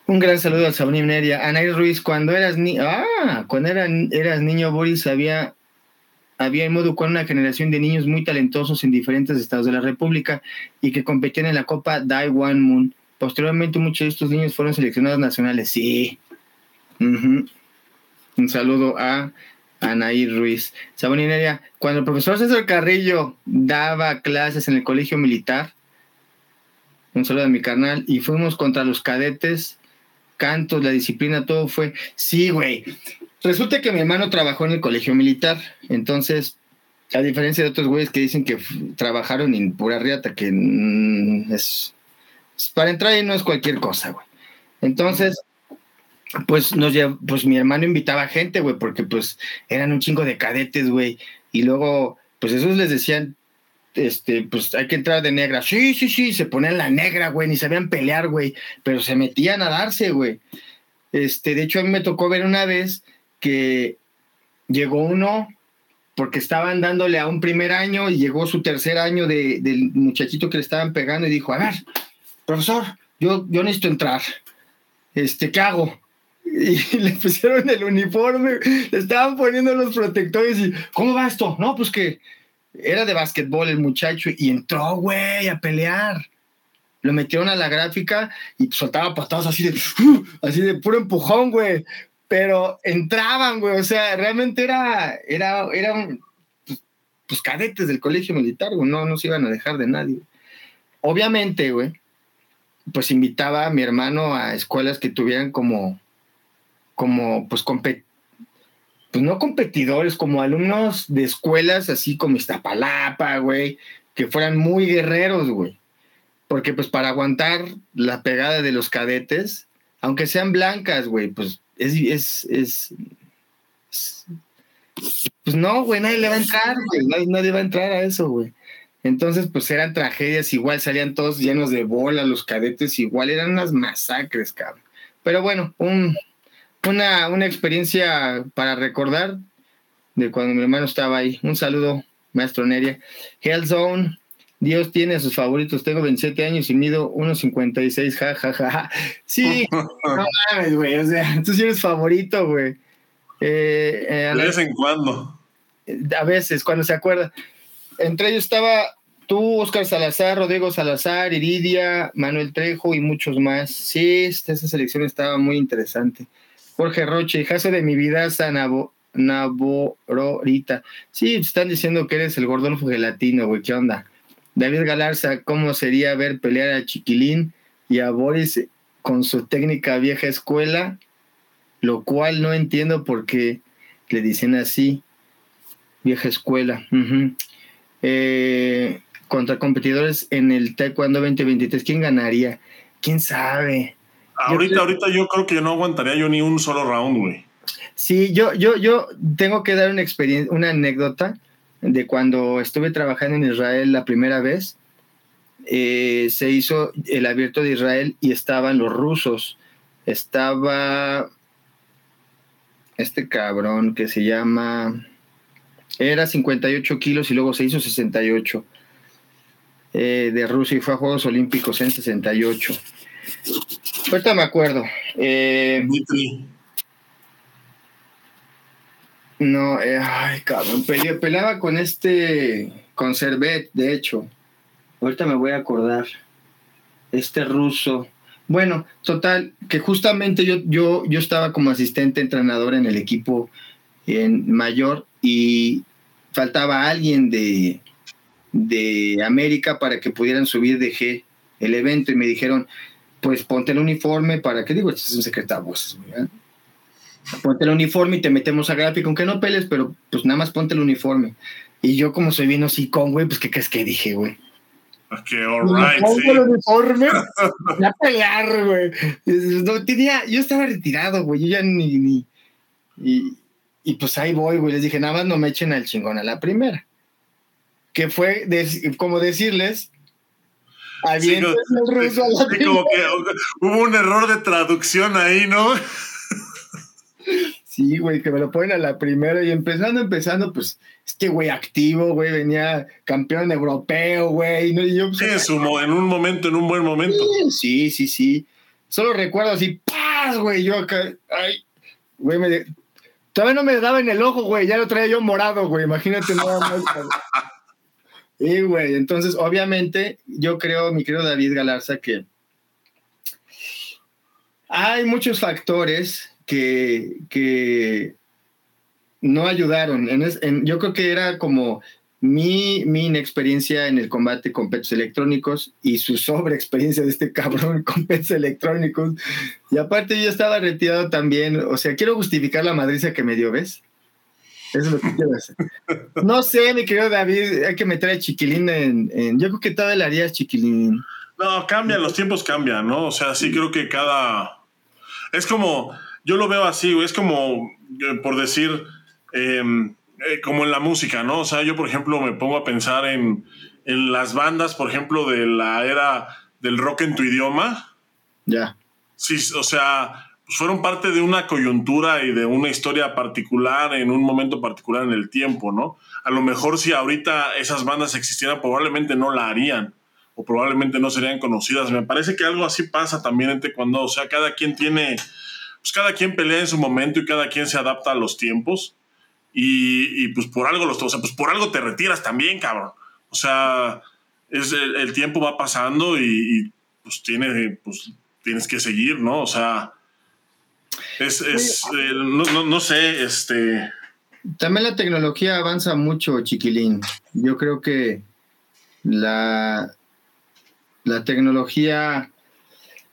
Un gran saludo al Sabonim Neria. Anaí Ruiz, cuando eras niño, ah, cuando eras niño, Boris había, había en modo con una generación de niños muy talentosos en diferentes estados de la República y que competían en la Copa Dai One Moon. Posteriormente, muchos de estos niños fueron seleccionados nacionales. Sí. Un saludo a Anaí Ruiz. Sabonineria, cuando el profesor César Carrillo daba clases en el colegio militar, un saludo a mi carnal, y fuimos contra los cadetes, cantos, la disciplina, todo fue. Sí, güey. Resulta que mi hermano trabajó en el colegio militar, entonces, a diferencia de otros güeyes que dicen que trabajaron en pura riata, que mm, es, para entrar ahí no es cualquier cosa, güey. Entonces, pues nos pues mi hermano invitaba gente, güey, porque pues eran un chingo de cadetes, güey, y luego, pues esos les decían, este, pues hay que entrar de negra, sí, sí, sí, se ponían la negra, güey, ni sabían pelear, güey, pero se metían a darse, güey. Este, de hecho a mí me tocó ver una vez que llegó uno porque estaban dándole a un primer año y llegó su tercer año de, del muchachito que le estaban pegando y dijo, a ver, profesor, yo, yo necesito entrar. Este, ¿qué hago? Y le pusieron el uniforme, le estaban poniendo los protectores y, ¿cómo va esto? No, pues que era de básquetbol el muchacho y entró, güey, a pelear. Lo metieron a la gráfica y soltaba patadas así de, así de puro empujón, güey pero entraban, güey, o sea, realmente era, era, eran pues, pues, cadetes del colegio militar, güey, no, no se iban a dejar de nadie. Obviamente, güey, pues invitaba a mi hermano a escuelas que tuvieran como, como, pues, pues no competidores, como alumnos de escuelas así como Iztapalapa, güey, que fueran muy guerreros, güey. Porque pues para aguantar la pegada de los cadetes, aunque sean blancas, güey, pues es, es, pues no, güey, nadie le va a entrar, güey, nadie, va a entrar a eso, güey. Entonces, pues eran tragedias, igual salían todos llenos de bola, los cadetes igual, eran unas masacres, cabrón. Pero bueno, un, una, una experiencia para recordar de cuando mi hermano estaba ahí. Un saludo, maestro Neria. Hellzone, Dios tiene a sus favoritos. Tengo 27 años y mido 1.56. Ja, ja, ja, Sí, no mames, güey. O sea, tú sí eres favorito, güey. Eh, eh, de vez en cuando. A veces, cuando se acuerda. Entre ellos estaba tú, Oscar Salazar, Rodrigo Salazar, Iridia, Manuel Trejo y muchos más. Sí, esa selección estaba muy interesante. Jorge Roche, hijazo de mi vida, Sanabo, Nabororita. Sí, están diciendo que eres el Gordolfo Gelatino, güey. ¿Qué onda? David Galarza, ¿cómo sería ver pelear a Chiquilín y a Boris con su técnica vieja escuela? Lo cual no entiendo por qué le dicen así, vieja escuela. Eh, contra competidores en el Taekwondo 2023, ¿quién ganaría? ¿Quién sabe? Ahorita, ahorita yo creo que no aguantaría yo ni un solo round, güey. Sí, yo, yo, yo tengo que dar una experiencia, una anécdota de cuando estuve trabajando en Israel la primera vez, eh, se hizo el abierto de Israel y estaban los rusos. Estaba este cabrón que se llama... Era 58 kilos y luego se hizo 68 eh, de Rusia y fue a Juegos Olímpicos en 68. Ahorita me acuerdo. Eh, no, eh, ay, cabrón, peleaba con este, con Servet, de hecho. Ahorita me voy a acordar. Este ruso. Bueno, total, que justamente yo, yo, yo estaba como asistente entrenador en el equipo en mayor y faltaba alguien de, de América para que pudieran subir de G el evento y me dijeron, pues ponte el uniforme para que digo, este es un secretario, ponte el uniforme y te metemos a gráfico, aunque no peles, pero pues nada más ponte el uniforme. Y yo como soy vino así con, güey, pues ¿qué crees que dije, güey? Ok, alright. Sí. el uniforme, a pelear, güey. No, tenía, yo estaba retirado, güey, yo ya ni, ni y, y, pues ahí voy, güey. Les dije, nada más no me echen al chingón a la primera. Que fue como decirles, sí, el ruso a la sí, como que hubo un error de traducción ahí, ¿no? Sí, güey, que me lo ponen a la primera y empezando, empezando, pues, este güey activo, güey, venía campeón europeo, güey. ¿no? Y yo, pues, sí, en un momento, en un buen momento. Sí, sí, sí. Solo recuerdo así, ¡paz, güey! Yo acá, ay, güey, me... Todavía no me daba en el ojo, güey, ya lo traía yo morado, güey, imagínate nada más. Sí, güey, entonces, obviamente, yo creo, mi querido David Galarza, que hay muchos factores que, que no ayudaron. En, yo creo que era como mi, mi inexperiencia en el combate con pets electrónicos y su sobreexperiencia de este cabrón con pets electrónicos. Y aparte yo estaba retirado también. O sea, quiero justificar la madriza que me dio, ¿ves? Eso es lo que quiero hacer. No sé, mi querido David, hay que meter a Chiquilín en, en yo creo que todavía le harías Chiquilín. No, cambian, los tiempos cambian, ¿no? O sea, sí creo que cada... Es como yo lo veo así, es como, eh, por decir, em, eh, como en la música, ¿no? O sea, yo, por ejemplo, me pongo a pensar en, en las bandas, por ejemplo, de la era del rock en tu idioma. Ya. Sí, o sea, pues fueron parte de una coyuntura y de una historia particular en un momento particular en el tiempo, ¿no? A lo mejor si ahorita esas bandas existieran, probablemente no la harían o probablemente no serían conocidas. Me parece que algo así pasa también en Taekwondo, o sea, cada quien tiene, pues cada quien pelea en su momento y cada quien se adapta a los tiempos y, pues por algo los, o sea, pues por algo te retiras también, cabrón. O sea, es el, tiempo va pasando y, pues tiene, pues tienes que seguir, ¿no? O sea, es, eh, no, no, sé, este... También la tecnología avanza mucho, chiquilín. Yo creo que la, la tecnología,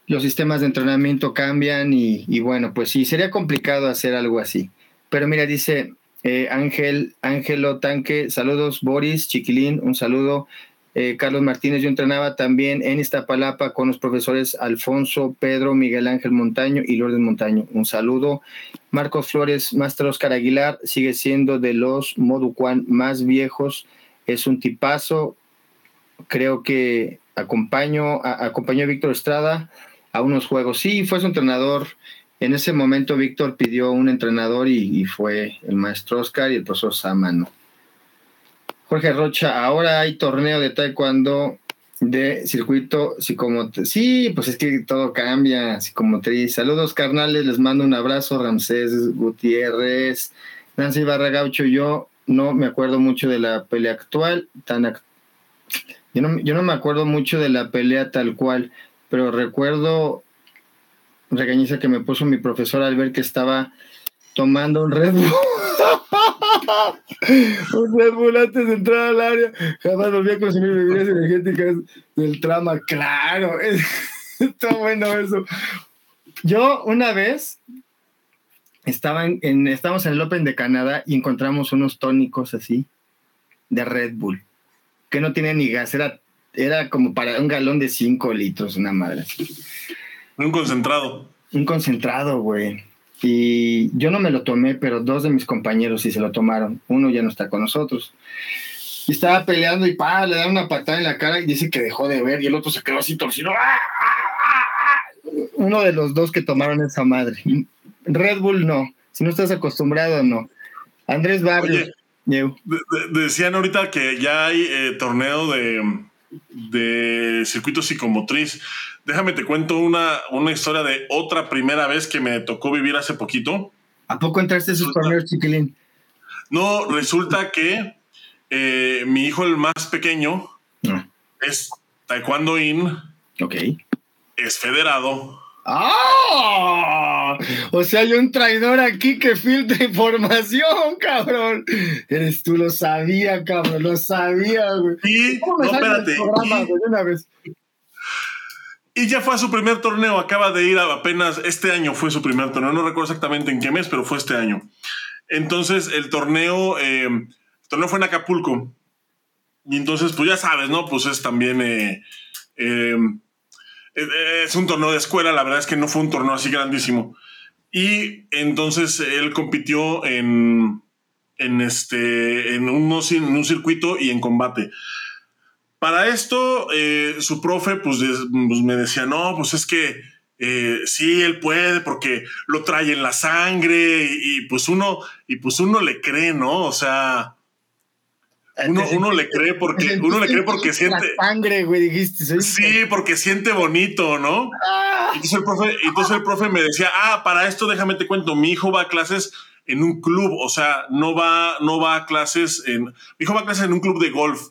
los sistemas de entrenamiento cambian y, y, bueno, pues sí, sería complicado hacer algo así. Pero mira, dice eh, Ángel, Ángelo Tanque, saludos, Boris, Chiquilín, un saludo. Eh, Carlos Martínez, yo entrenaba también en Iztapalapa con los profesores Alfonso, Pedro, Miguel Ángel Montaño y Lourdes Montaño. Un saludo. Marcos Flores, Master Oscar Aguilar, sigue siendo de los Moducuan más viejos. Es un tipazo. Creo que acompañó, acompañó a Víctor Estrada a unos juegos. Sí, fue su entrenador. En ese momento Víctor pidió un entrenador y, fue el maestro Oscar y el profesor Samano. Jorge Rocha, ahora hay torneo de taekwondo de circuito psicomotriz. Sí, pues es que todo cambia, psicomotriz. Saludos carnales, les mando un abrazo, Ramsés Gutiérrez, Nancy Barra Gaucho. Yo no me acuerdo mucho de la pelea actual, tan yo, no, yo no me acuerdo mucho de la pelea tal cual, pero recuerdo regañiza que me puso mi profesor al ver que estaba tomando un Red Bull. un Red Bull antes de entrar al área. Jamás volví a consumir bebidas energéticas del trama. Claro, está bueno eso. Yo una vez estaba en, estábamos en el Open de Canadá y encontramos unos tónicos así de Red Bull que no tienen ni gas, era, era como para un galón de 5 litros, una madre. Un concentrado. Un concentrado, güey. Y yo no me lo tomé, pero dos de mis compañeros sí se lo tomaron. Uno ya no está con nosotros. Y estaba peleando y pa, le da una patada en la cara y dice que dejó de ver y el otro se quedó así torcido. ¡Ah, ah, ah, Uno de los dos que tomaron esa madre. Red Bull no. Si no estás acostumbrado, no. Andrés Barrios. decían ahorita que ya hay eh, torneo de, de circuito psicomotriz. Déjame te cuento una, una historia de otra primera vez que me tocó vivir hace poquito. ¿A poco entraste a esos torneos, chiquilín? No, resulta que eh, mi hijo, el más pequeño, es Taekwondo In. Ok. Es federado. ¡Ah! O sea, hay un traidor aquí que filtra información, cabrón. Eres tú, lo sabía, cabrón, lo sabía, güey. Y, no, espérate. y, ya fue a su primer torneo, acaba de ir apenas, este año fue su primer torneo, no recuerdo exactamente en qué mes, pero fue este año. Entonces, el torneo, eh, torneo fue en Acapulco. Y entonces, pues ya sabes, ¿no? Pues es también... Eh, eh, es un torneo de escuela, la verdad es que no fue un torneo así grandísimo. Y entonces él compitió en, en, este, en, un, en un circuito y en combate. Para esto, eh, su profe pues, pues, me decía, no, pues es que eh, sí, él puede porque lo trae en la sangre y, y, pues uno, y pues uno le cree, ¿no? O sea, uno, le cree porque uno le cree porque siente sangre, güey, dijiste. Sí, porque siente bonito, ¿no? Ah. Entonces, el profe, entonces el profe me decía, ah, para esto déjame te cuento, mi hijo va a clases en un club, o sea, no va, no va a clases en, mi hijo va a clases en un club de golf.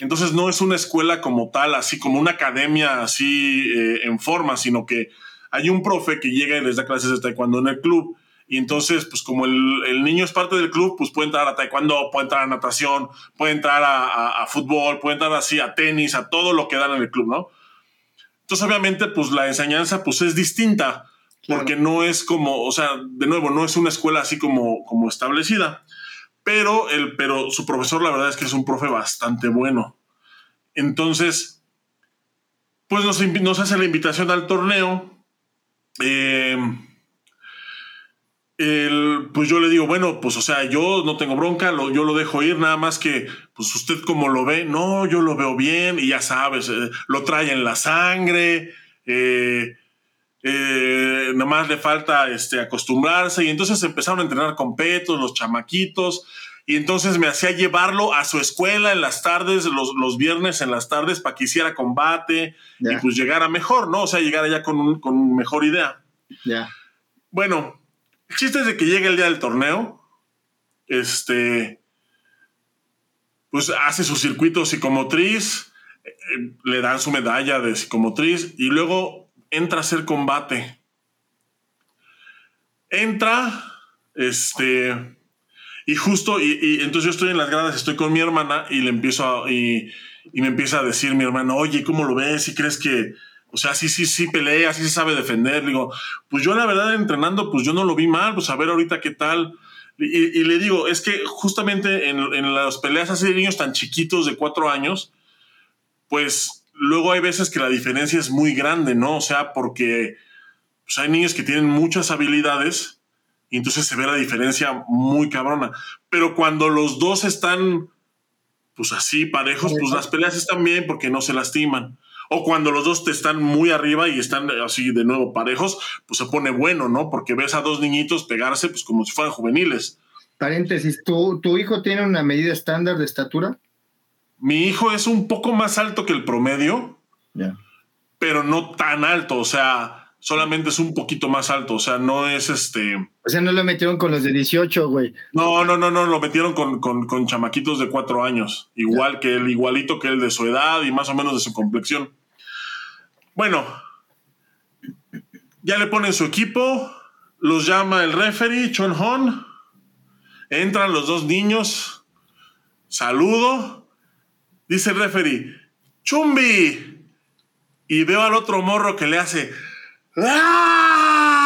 Entonces no es una escuela como tal, así como una academia así eh, en forma, sino que hay un profe que llega y les da clases de taekwondo en el club. Y entonces, pues como el, niño es parte del club, pues puede entrar a taekwondo, puede entrar a natación, puede entrar a, fútbol, puede entrar así a tenis, a todo lo que dan en el club, ¿no? Entonces, obviamente, pues la enseñanza pues es distinta, porque no es como, o sea, de nuevo, no es una escuela así como, como establecida, pero, el, pero su profesor la verdad es que es un profe bastante bueno. Entonces, pues nos, hace la invitación al torneo. El, pues yo le digo, bueno, pues o sea, yo no tengo bronca, lo, yo lo dejo ir, nada más que, pues usted como lo ve, no, yo lo veo bien y ya sabes, eh, lo trae en la sangre, eh, eh, eh, nada más le falta este, acostumbrarse y entonces empezaron a entrenar con petos, los chamaquitos, y entonces me hacía llevarlo a su escuela en las tardes, los, los viernes en las tardes, para que hiciera combate y pues llegara mejor, ¿no? O sea, llegara ya con, un, con mejor idea. Ya. Bueno, el chiste es de que llega el día del torneo, este, pues hace su circuito psicomotriz, eh, le dan su medalla de psicomotriz y luego entra a hacer combate. Entra, este, y justo, y, entonces yo estoy en las gradas, estoy con mi hermana y le empiezo a, y, me empieza a decir mi hermana, oye, ¿cómo lo ves? ¿Y crees que, o sea, sí, sí, sí pelea, sí se sabe defender? digo, pues yo la verdad entrenando, pues yo no lo vi mal, pues a ver ahorita qué tal. Y, le digo, es que justamente en, en, las peleas así de niños tan chiquitos de cuatro años, pues luego hay veces que la diferencia es muy grande, ¿no? O sea, porque pues, hay niños que tienen muchas habilidades y entonces se ve la diferencia muy cabrona. Pero cuando los dos están, pues así, parejos, pues las peleas están bien porque no se lastiman. O cuando los dos te están muy arriba y están así de nuevo parejos, pues se pone bueno, ¿no? Porque ves a dos niñitos pegarse, pues como si fueran juveniles. Paréntesis, ¿tu, tu hijo tiene una medida estándar de estatura? Mi hijo es un poco más alto que el promedio, pero no tan alto. O sea, solamente es un poquito más alto, o sea, no es este... O sea, no lo metieron con los de 18, güey. No, no, no, no, lo metieron con, con, chamaquitos de cuatro años, igual que él, igualito que él de su edad y más o menos de su complexión. Bueno, ya le ponen su equipo, los llama el referee, Chon Hon, entran los dos niños, saludo, dice el referee, Chumbi, y veo al otro morro que le hace... ¡Ah!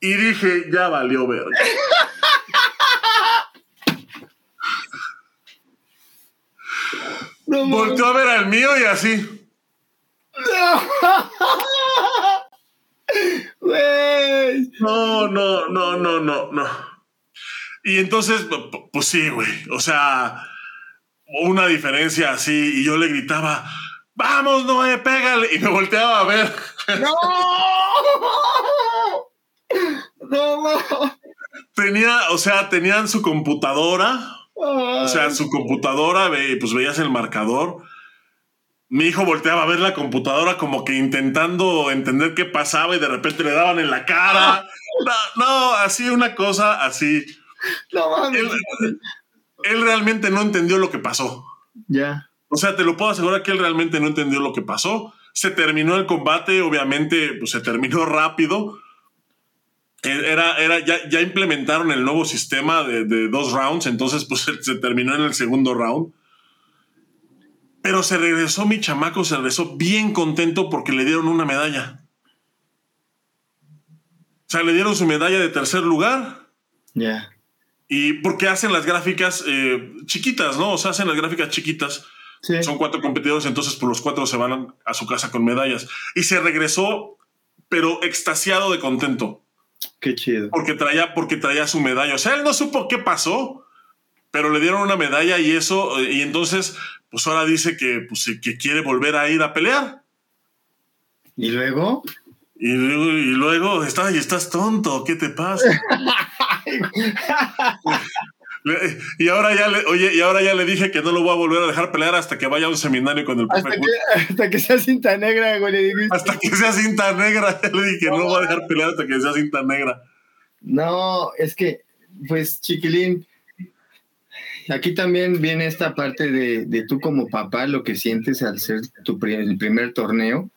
Y dije, ya valió ver. No, Volteó a ver al mío y así. No, no, no, no, no, no. Y entonces, pues sí, güey. O sea, una diferencia así. Y yo le gritaba, vamos Noé, pégale. Y me volteaba a ver. No. No, Tenía, o sea, tenían su computadora. O sea, su computadora, pues veías el marcador. Mi hijo volteaba a ver la computadora como que intentando entender qué pasaba y de repente le daban en la cara. No, no así una cosa así. No, él, él realmente no entendió lo que pasó. Ya. O sea, te lo puedo asegurar que él realmente no entendió lo que pasó. Se terminó el combate, obviamente, pues se terminó rápido. E, era, era, ya, ya implementaron el nuevo sistema de, dos rounds, entonces pues se terminó en el segundo round. Pero se regresó mi chamaco, se regresó bien contento porque le dieron una medalla. O sea, le dieron su medalla de tercer lugar. Ya. Y porque hacen las gráficas eh, chiquitas, ¿no? O sea, hacen las gráficas chiquitas son cuatro competidores, entonces por los cuatro se van a su casa con medallas. Y se regresó, pero extasiado de contento. Qué chido. Porque traía, porque traía su medalla. O sea, él no supo qué pasó, pero le dieron una medalla y eso, y entonces, pues ahora dice que, pues, que quiere volver a ir a pelear. ¿Y luego? Y luego, y luego estás, estás tonto, ¿qué te pasa? Y ahora ya le, oye, y ahora ya le dije que no lo voy a volver a dejar pelear hasta que vaya a un seminario con el hasta que, hasta que sea cinta negra, güey. Hasta que sea cinta negra. Ya le dije que no, lo voy a dejar pelear hasta que sea cinta negra. No, es que, pues, chiquilín, aquí también viene esta parte de, de tú como papá, lo que sientes al ser tu el primer torneo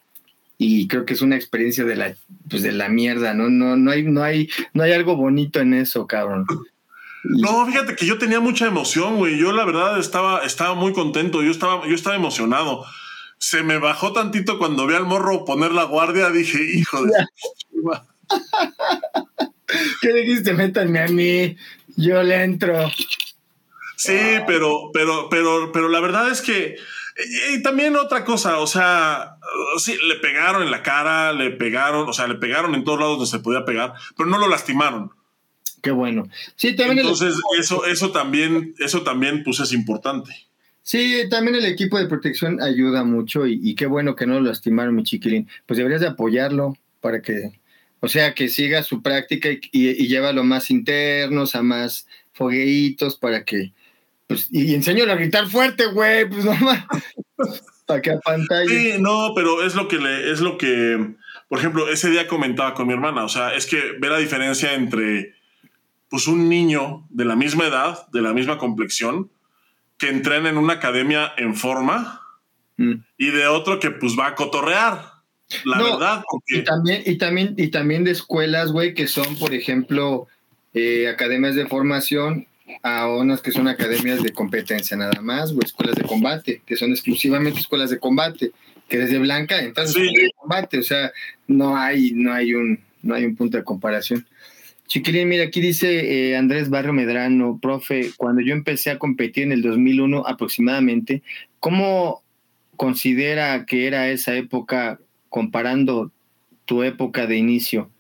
y creo que es una experiencia de la pues de la mierda, ¿no? No no hay no hay no hay algo bonito en eso, cabrón. No, fíjate que yo tenía mucha emoción, güey. Yo la verdad estaba, estaba muy contento. Yo estaba, yo estaba emocionado. Se me bajó tantito cuando vi al morro poner la guardia. Dije, hijo de. ¿Qué dijiste? Métanme a mí. Yo le entro. Sí, pero, pero, pero, pero la verdad es que. Y también otra cosa, o sea, sí, le pegaron en la cara, le pegaron, o sea, le pegaron en todos lados donde se podía pegar, pero no lo lastimaron. Qué bueno. Sí, también Entonces, eso, eso también, eso también, pues es importante. Sí, también el equipo de protección ayuda mucho y, qué bueno que no lo lastimaron, mi chiquilín. Pues deberías de apoyarlo. para que, o sea, que siga su práctica y, y, lleva lo más internos, a más fogueitos para que, pues, y enseño a gritar fuerte, güey, pues nomás, para que a pantalla. Sí, no, pero es lo que le, es lo que, por ejemplo, ese día comentaba con mi hermana, o sea, es que ve la diferencia entre, pues, un niño de la misma edad, de la misma complexión, que entrena en una academia en forma mm. y de otro que, pues, va a cotorrear. La verdad. Y también, y también, y también de escuelas, güey, que son, por ejemplo, eh, academias de formación a unas que son academias de competencia nada más, o escuelas de combate, que son exclusivamente escuelas de combate, que desde Blanca entonces de combate, o sea, no hay, no hay un, no hay un punto de comparación. Chiquilín, mira, aquí dice eh, Andrés Barrio Medrano, profe, cuando yo empecé a competir en el 2001 aproximadamente, ¿cómo considera que era esa época comparando tu época de inicio?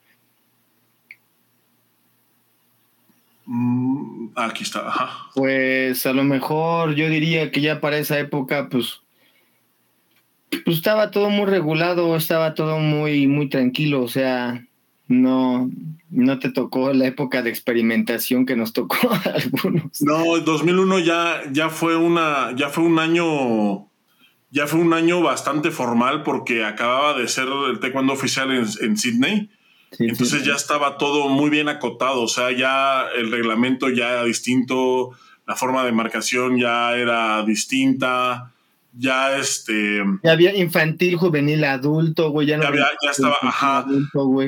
Mm, aquí está, ajá. Pues a lo mejor yo diría que ya para esa época, pues, pues estaba todo muy regulado, estaba todo muy, muy tranquilo, o sea, no, no te tocó la época de experimentación que nos tocó a algunos. No, el 2001 ya, ya fue una, ya fue un año ya fue un año bastante formal porque acababa de ser el taekwondo oficial en, en Sydney. Entonces ya estaba todo muy bien acotado, o sea, ya el reglamento ya era distinto, la forma de marcación ya era distinta, ya este... Ya había infantil, juvenil, adulto, güey, ya no... Ya, ya estaba, ajá,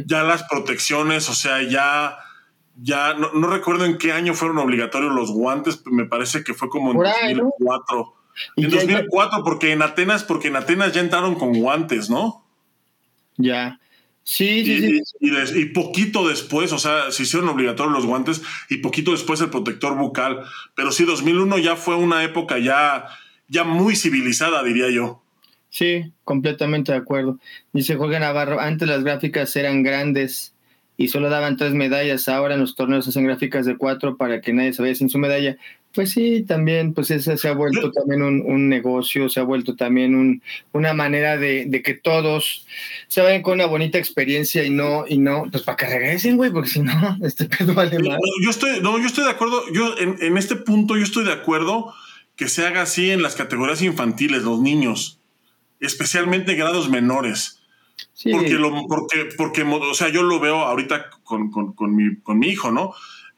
ya las protecciones, o sea, ya... Ya no, no, recuerdo en qué año fueron obligatorios los guantes, me parece que fue como en 2004. En 2004, porque en Atenas, porque en Atenas ya entraron con guantes, ¿no? Ya. Sí, sí, sí. Y, poquito después, o sea, se hicieron obligatorios los guantes y poquito después el protector bucal. Pero sí, 2001 ya fue una época ya, ya muy civilizada, diría yo. Sí, completamente de acuerdo. Dice Jorge Navarro, antes las gráficas eran grandes y solo daban tres medallas, ahora en los torneos hacen gráficas de cuatro para que nadie se vaya sin su medalla. Pues sí, también, pues ese se ha vuelto también un, negocio, se ha vuelto también un, una manera de, que todos se vayan con una bonita experiencia y no, y no, pues para que regresen, güey, porque si no, este pedo vale más. yo estoy, no, yo estoy de acuerdo, yo en, en, este punto yo estoy de acuerdo que se haga así en las categorías infantiles, los niños, especialmente en grados menores. Porque, lo, porque, porque, o sea, yo lo veo ahorita con, con, con, mi, con mi hijo, ¿no?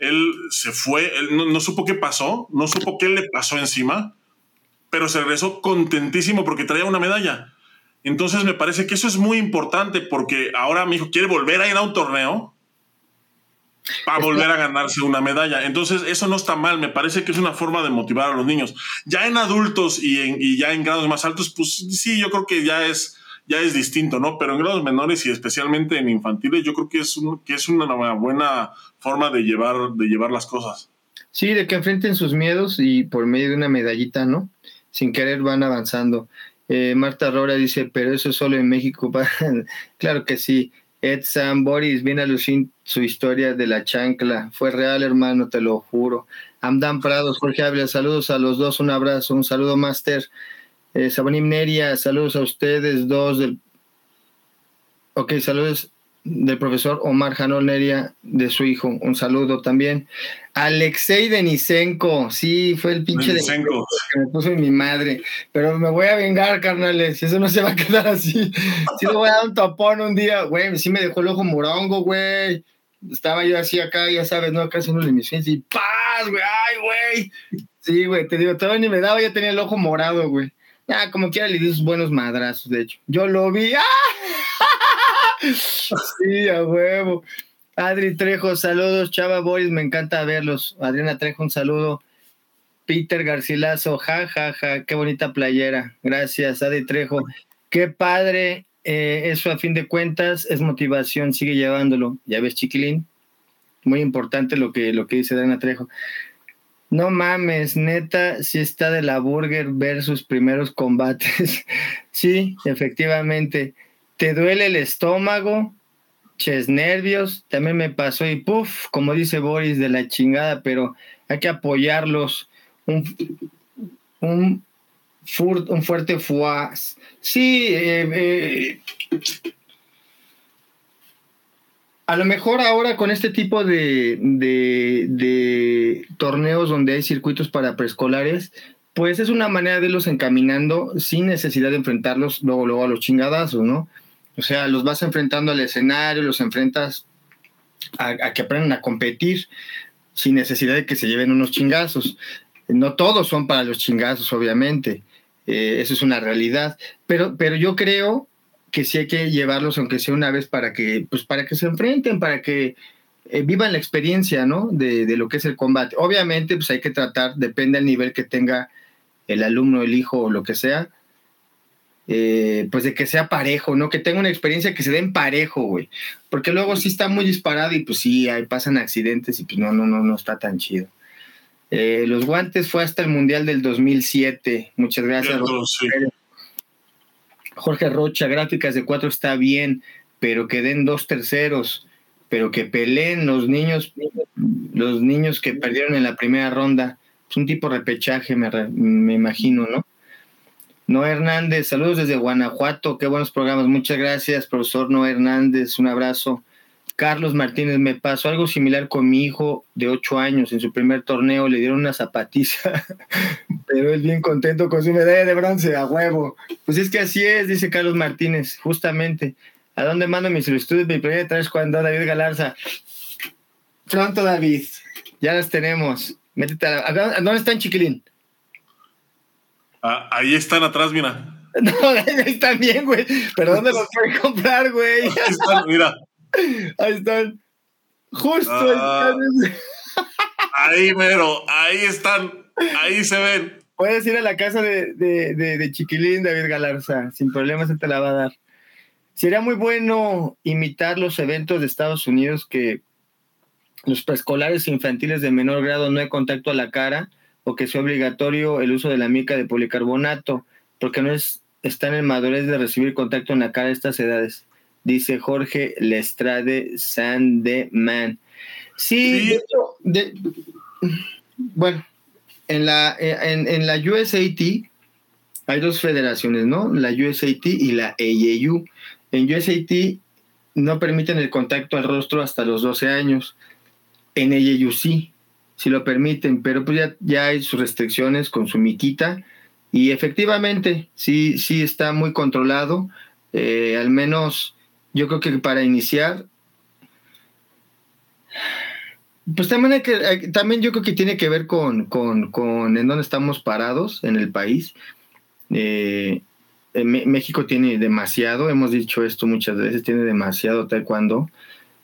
Él se fue, él no, supo qué pasó, no supo qué le pasó encima, pero se regresó contentísimo porque traía una medalla. Entonces me parece que eso es muy importante porque ahora mi hijo quiere volver a ir a un torneo para volver a ganarse una medalla. Entonces eso no está mal, me parece que es una forma de motivar a los niños. Ya en adultos y, y ya en grados más altos, pues sí, yo creo que ya es ya es distinto, ¿no? Pero en grados menores y especialmente en infantiles, yo creo que es, un, que es una buena forma de llevar, de llevar las cosas. Sí, de que enfrenten sus miedos y por medio de una medallita, ¿no? Sin querer van avanzando. Eh, Marta Rora dice, pero eso solo en México. claro que sí. Ed Sam Boris, viene a lucir su historia de la chancla. Fue real, hermano, te lo juro. Amdan Prados, Jorge Ávila, saludos a los dos, un abrazo, un saludo, Master. Eh, Sabonim Neria, saludos a ustedes dos del... Ok, saludos del profesor Omar Janol Neria, de su hijo. Un saludo también. Alexei Denisenko, sí, fue el pinche de que me puso en mi madre. Pero me voy a vengar, carnales, eso no se va a quedar así. Sí le voy a dar un tapón un día, güey, sí me dejó el ojo morongo, güey. Estaba yo así acá, ya sabes, ¿no? Uno de mis fines y ¡paz, güey! ¡Ay, güey! Sí, güey, te digo, todavía ni me daba, ya tenía el ojo morado, güey. Ah, como quiera le di sus buenos madrazos, de hecho. Yo lo vi. ¡Ah! Sí, a huevo. Adri Trejo, saludos. Chava Boris, me encanta verlos. Adriana Trejo, un saludo. Peter Garcilaso, ja, ja, ja, qué bonita playera. Gracias, Adri Trejo. Qué padre. Eh, eso a fin de cuentas es motivación, sigue llevándolo. Ya ves, chiquilín. Muy importante lo que, lo que dice Adriana Trejo. No mames, neta, sí está de la Burger ver sus primeros combates. sí, efectivamente. Te duele el estómago, ches nervios, también me pasó y puff, como dice Boris, de la chingada, pero hay que apoyarlos. Un, un, fuerte fuaz. Sí, eh, eh, a lo mejor ahora con este tipo de, de, torneos donde hay circuitos para preescolares, pues es una manera de irlos encaminando sin necesidad de enfrentarlos luego, luego a los chingadazos, ¿no? O sea, los vas enfrentando al escenario, los enfrentas a, que aprendan a competir sin necesidad de que se lleven unos chingazos. No todos son para los chingazos, obviamente. Eh, eso es una realidad. Pero, pero yo creo que sí hay que llevarlos, aunque sea una vez, para que, pues, para que se enfrenten, para que eh, vivan la experiencia, ¿no? De, de, lo que es el combate. Obviamente, pues hay que tratar, depende del nivel que tenga el alumno, el hijo o lo que sea, eh, pues de que sea parejo, ¿no? Que tenga una experiencia que se den parejo, güey. Porque luego sí está muy disparado y pues sí, ahí pasan accidentes y pues no, no, no, no está tan chido. Eh, los guantes fue hasta el Mundial del 2007. Muchas gracias. Jorge Rocha, gráficas de cuatro está bien, pero que den dos terceros, pero que peleen los niños, los niños que perdieron en la primera ronda. Es un tipo repechaje, me, me imagino, ¿no? Noé Hernández, saludos desde Guanajuato, qué buenos programas, muchas gracias, profesor Noé Hernández, un abrazo. Carlos Martínez, me pasó algo similar con mi hijo de ocho años. En su primer torneo le dieron una zapatiza, pero él bien contento con su medalla de bronce, a huevo. Pues es que así es, dice Carlos Martínez, justamente. ¿A dónde mando mis solicitudes? Mi primera vez cuando David Galarza. Pronto, David. Ya las tenemos. Métete a, ¿Dónde están, chiquilín? Ah, ahí están atrás, mira. No, ahí están bien, güey. ¿Pero dónde los pueden comprar, güey? Ahí están, mira. Ahí están. Justo ah, ahí mero, ahí están, ahí se ven. Puedes ir a la casa de, de, Chiquilín David Galarza, sin problemas se te la va a dar. Sería muy bueno imitar los eventos de Estados Unidos que los preescolares infantiles de menor grado no hay contacto a la cara o que sea obligatorio el uso de la mica de policarbonato, porque no es, están en madurez de recibir contacto en la cara a estas edades dice Jorge Lestrade Sandeman. Sí, De bueno, en la, en, en, la USAT hay dos federaciones, ¿no? La USAT y la AAU. En USAT no permiten el contacto al rostro hasta los 12 años. En AAU sí, sí lo permiten, pero pues ya, ya hay sus restricciones con su miquita. Y efectivamente, sí, sí está muy controlado. Eh, al menos yo creo que para iniciar, pues también, hay que, también yo creo que tiene que ver con, con, con en dónde estamos parados en el país. Eh, México tiene demasiado, hemos dicho esto muchas veces, tiene demasiado taekwondo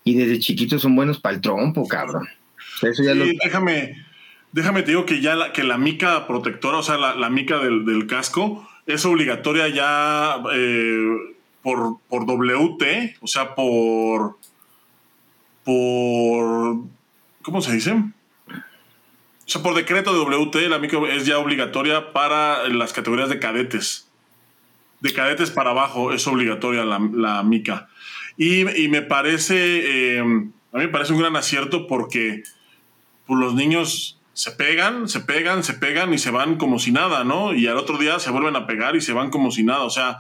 y desde chiquitos son buenos para el trompo, cabrón. Eso ya déjame, déjame te digo que ya la, que la mica protectora, o sea, la, mica del, casco, es obligatoria ya eh, por, por WT, o sea, por, por, ¿cómo se dice? O sea, por decreto de WT, la mica es ya obligatoria para las categorías de cadetes. De cadetes para abajo es obligatoria la, mica. Y, me parece, eh, a mí me parece un gran acierto porque pues, los niños se pegan, se pegan, se pegan y se van como si nada, ¿no? Y al otro día se vuelven a pegar y se van como si nada. O sea,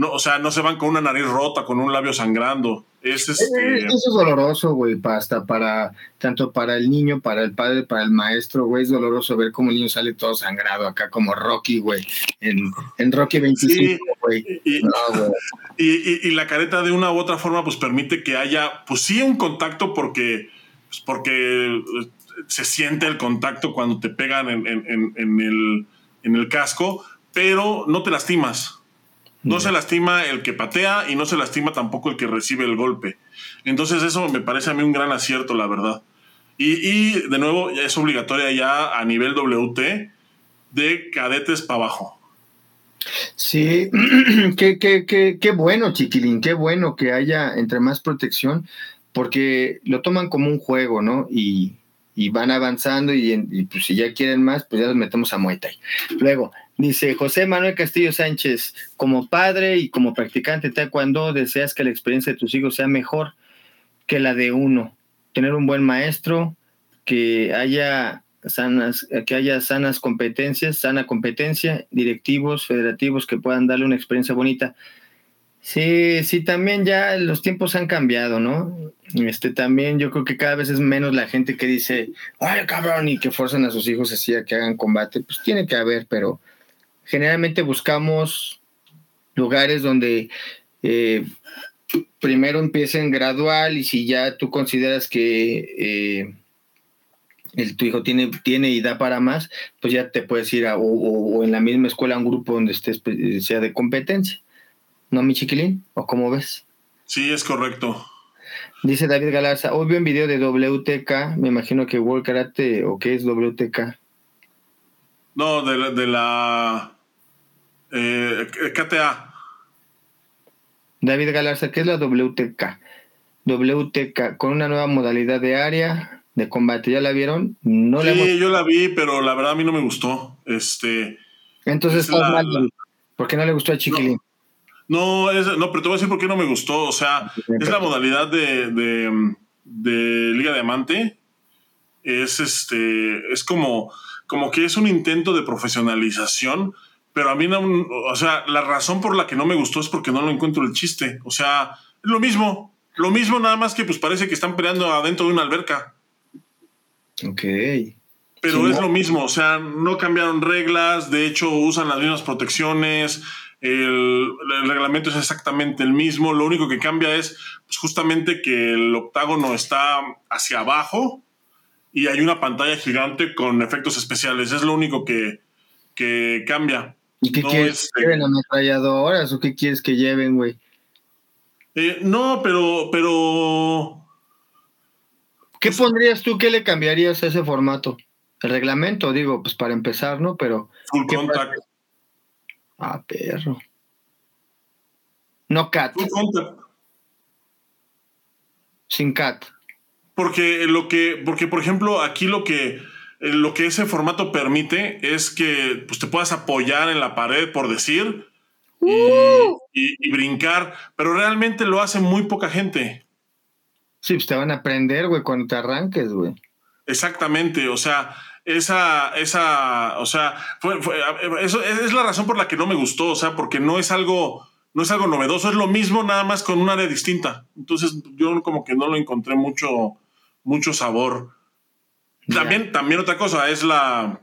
no, o sea, no se van con una nariz rota, con un labio sangrando. Es, este... Eso es doloroso, güey, hasta para, tanto para el niño, para el padre, para el maestro, güey, es doloroso ver cómo el niño sale todo sangrado acá, como Rocky, güey, en, en Rocky 25, güey. Y, y, la careta de una u otra forma, pues permite que haya, pues sí, un contacto porque, pues porque eh, se siente el contacto cuando te pegan en, en, en, el, en el casco, pero no te lastimas. No se lastima el que patea y no se lastima tampoco el que recibe el golpe. Entonces eso me parece a mí un gran acierto, la verdad. Y, de nuevo, es obligatoria ya a nivel WT de cadetes para abajo. Sí, qué, qué, qué, qué bueno, chiquilín, qué bueno que haya entre más protección, porque lo toman como un juego, ¿no? Y, y van avanzando y, y, pues si ya quieren más, pues ya los metemos a Muay Thai. Luego, Dice José Manuel Castillo Sánchez, como padre y como practicante taekwondo, deseas que la experiencia de tus hijos sea mejor que la de uno. Tener un buen maestro, que haya sanas, que haya sanas competencias, sana competencia, directivos, federativos que puedan darle una experiencia bonita. Sí, sí, también ya los tiempos han cambiado, ¿no? Este también yo creo que cada vez es menos la gente que dice, ay cabrón, y que forzan a sus hijos así a que hagan combate. Pues tiene que haber, pero generalmente buscamos lugares donde eh, primero empiecen gradual y si ya tú consideras que eh, el, tu hijo tiene, tiene y da para más, pues ya te puedes ir a, o, en la misma escuela a un grupo donde estés, pues, sea de competencia. ¿No, mi chiquilín? ¿O cómo ves? Sí, es correcto. Dice David Galarza, hoy vi un video de WTK, me imagino que World Karate, ¿o qué es WTK? No, de la, de la eh, KTA. David Galarza, ¿qué es la WTK? WTK, con una nueva modalidad de área de combate, ¿ya la vieron? No sí, yo la vi, pero la verdad a mí no me gustó. Este, Entonces estás mal, ¿por qué no le gustó a Chiquilín? No, es, no, pero te voy a decir por qué no me gustó. O sea, es la modalidad de, de, de Liga Diamante. Es este, es como, como que es un intento de profesionalización, pero a mí no, o sea, la razón por la que no me gustó es porque no lo encuentro el chiste. O sea, es lo mismo, lo mismo nada más que pues parece que están peleando adentro de una alberca. Ok. Pero es lo mismo, o sea, no cambiaron reglas, de hecho usan las mismas protecciones, el, reglamento es exactamente el mismo. Lo único que cambia es pues, justamente que el octágono está hacia abajo y hay una pantalla gigante con efectos especiales. Es lo único que, que cambia. ¿Y qué quieres que lleven ametralladoras o qué quieres que lleven, güey? Eh, no, pero, pero. ¿Qué pues pondrías tú? ¿Qué le cambiarías a ese formato? El reglamento, digo, pues para empezar, ¿no? Pero. Full contact. Ah, perro. No cat. Sin cat. Porque lo que, porque por ejemplo, aquí lo que, lo que ese formato permite es que pues, te puedas apoyar en la pared, por decir, y, ¡Uh! y, brincar, pero realmente lo hace muy poca gente. Sí, pues te van a aprender, güey, cuando te arranques, güey. Exactamente, o sea, esa, esa, o sea, fue, eso es la razón por la que no me gustó, o sea, porque no es algo, no es algo novedoso, es lo mismo nada más con un área distinta. Entonces yo como que no lo encontré mucho, mucho sabor. También, también otra cosa, es la,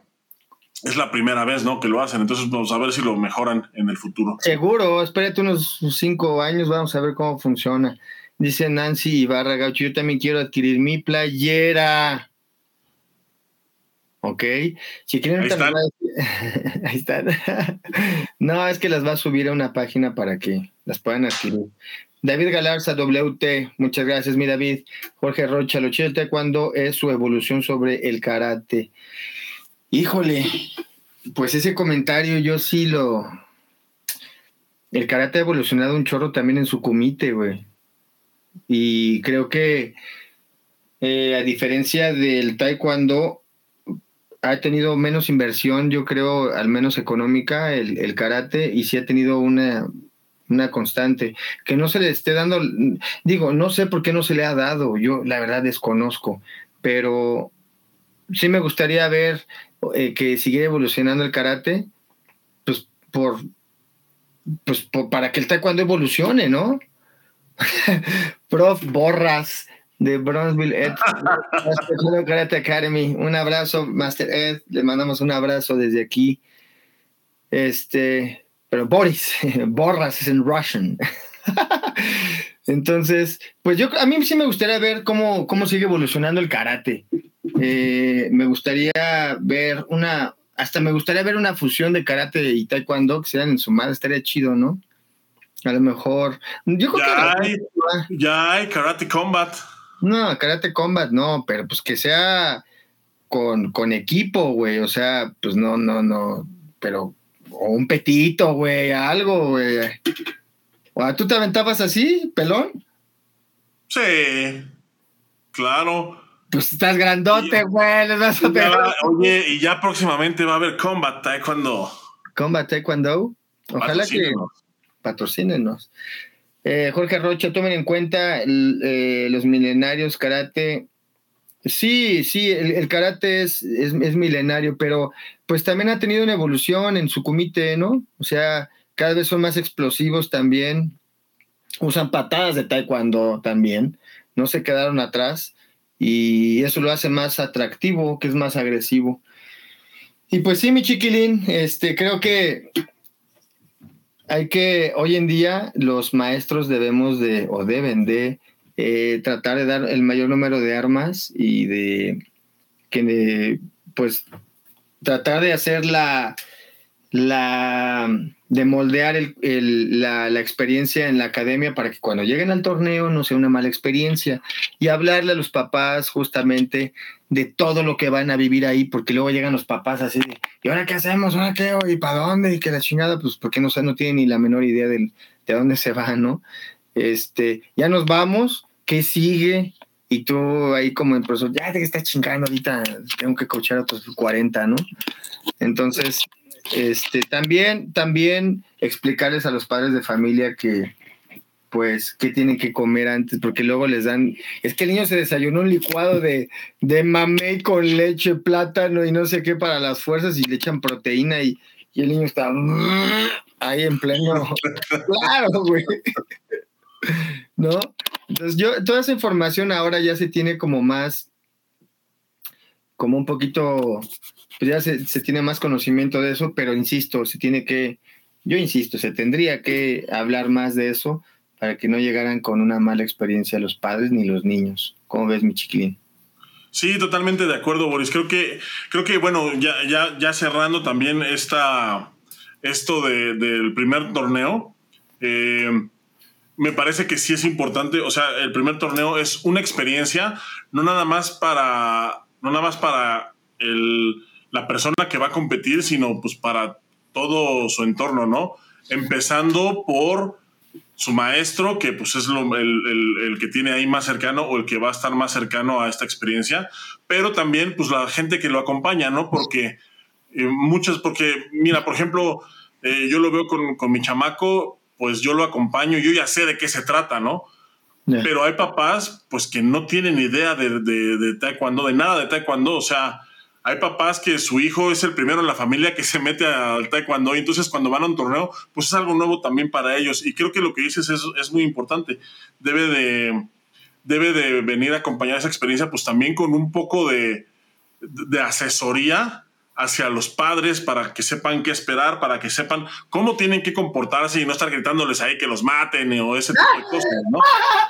es la primera vez, ¿no? Que lo hacen, entonces vamos a ver si lo mejoran en el futuro. Seguro, espérate unos cinco años, vamos a ver cómo funciona. Dice Nancy Ibarra Gaucho, yo también quiero adquirir mi playera. ¿ok? Si quieren, ahí están. ahí están. no, es que las va a subir a una página para que las puedan adquirir. David Galarza, WT, muchas gracias, mi David. Jorge Rocha, lo chido taekwondo es su evolución sobre el karate. Híjole, pues ese comentario yo sí lo... El karate ha evolucionado un chorro también en su comité, güey. Y creo que eh, a diferencia del taekwondo, ha tenido menos inversión, yo creo, al menos económica, el, karate, y sí ha tenido una, una constante. Que no se le esté dando, digo, no sé por qué no se le ha dado, yo la verdad desconozco, pero sí me gustaría ver eh, que siguiera evolucionando el karate, pues por, pues para que el taekwondo evolucione, ¿no? Prof, borras de Bronzeville Ed, Karate Academy. Un abrazo, Master Ed. Le mandamos un abrazo desde aquí. Este, pero Boris, Borras es en Russian. Entonces, pues yo a mí sí me gustaría ver cómo, cómo sigue evolucionando el karate. Eh, me gustaría ver una, hasta me gustaría ver una fusión de karate y taekwondo que sean en su madre, estaría chido, ¿no? A lo mejor. Yo creo ya hay, ya hay karate combat. No, Karate Combat no, pero pues que sea con, con equipo, güey. O sea, pues no, no, no. Pero, o un petito, güey, algo, güey. ¿O tú te aventabas así, pelón? Sí, claro. Pues estás grandote, güey. oye, y ya próximamente va a haber Combat Taekwondo. Combat Taekwondo. Ojalá que patrocínenos. Eh, Jorge Rocha, tomen en cuenta eh, los milenarios karate. Sí, sí, el, karate es, es, milenario, pero pues también ha tenido una evolución en su comité, ¿no? O sea, cada vez son más explosivos también. usan patadas de taekwondo también, no se quedaron atrás y eso lo hace más atractivo, que es más agresivo. Y pues sí, mi chiquilín, este, creo que hay que, hoy en día, los maestros debemos de, o deben de, eh, tratar de dar el mayor número de armas y de, que, pues, tratar de hacer la, la de moldear la, experiencia en la academia para que cuando lleguen al torneo no sea una mala experiencia y hablarle a los papás justamente de todo lo que van a vivir ahí, porque luego llegan los papás así de, ¿y ahora qué hacemos? ¿Ahora qué? ¿Y para dónde? Y que la chingada, pues porque no, no tienen ni la menor idea de, de dónde se va, ¿no? Este, ya nos vamos, ¿qué sigue? Y tú ahí como el profesor, ya te está chingando ahorita, tengo que coachar a otros 40, ¿no? Entonces, este, también, también explicarles a los padres de familia que, pues, qué tienen que comer antes, porque luego les dan, es que el niño se desayunó un licuado de, de mamey con leche, plátano y no sé qué para las fuerzas y le echan proteína y, y el niño está ahí en pleno. claro, güey. ¿No? Entonces yo, toda esa información ahora ya se tiene como más, como un poquito pues ya se, tiene más conocimiento de eso, pero insisto, se tiene que, yo insisto, se tendría que hablar más de eso para que no llegaran con una mala experiencia los padres ni los niños. ¿Cómo ves, mi chiquilín? Sí, totalmente de acuerdo, Boris. Creo que, creo que bueno, ya, ya, ya cerrando también esta, esto del primer torneo, eh, me parece que sí es importante. O sea, el primer torneo es una experiencia, no nada más para, no nada más para el, la persona que va a competir, sino pues para todo su entorno, ¿no? Empezando por su maestro, que pues es el, que tiene ahí más cercano o el que va a estar más cercano a esta experiencia, pero también pues la gente que lo acompaña, ¿no? Porque eh, muchas, porque mira, por ejemplo, eh, yo lo veo con, mi chamaco, pues yo lo acompaño, yo ya sé de qué se trata, ¿no? Pero hay papás, pues que no tienen idea de, de, de taekwondo, de nada de taekwondo, o sea, hay papás que su hijo es el primero en la familia que se mete al taekwondo y entonces cuando van a un torneo, pues es algo nuevo también para ellos. Y creo que lo que dices es, es muy importante. Debe de, debe de venir a acompañar esa experiencia pues también con un poco de, de asesoría hacia los padres para que sepan qué esperar, para que sepan cómo tienen que comportarse y no estar gritándoles ahí que los maten o ese tipo de cosas, ¿no?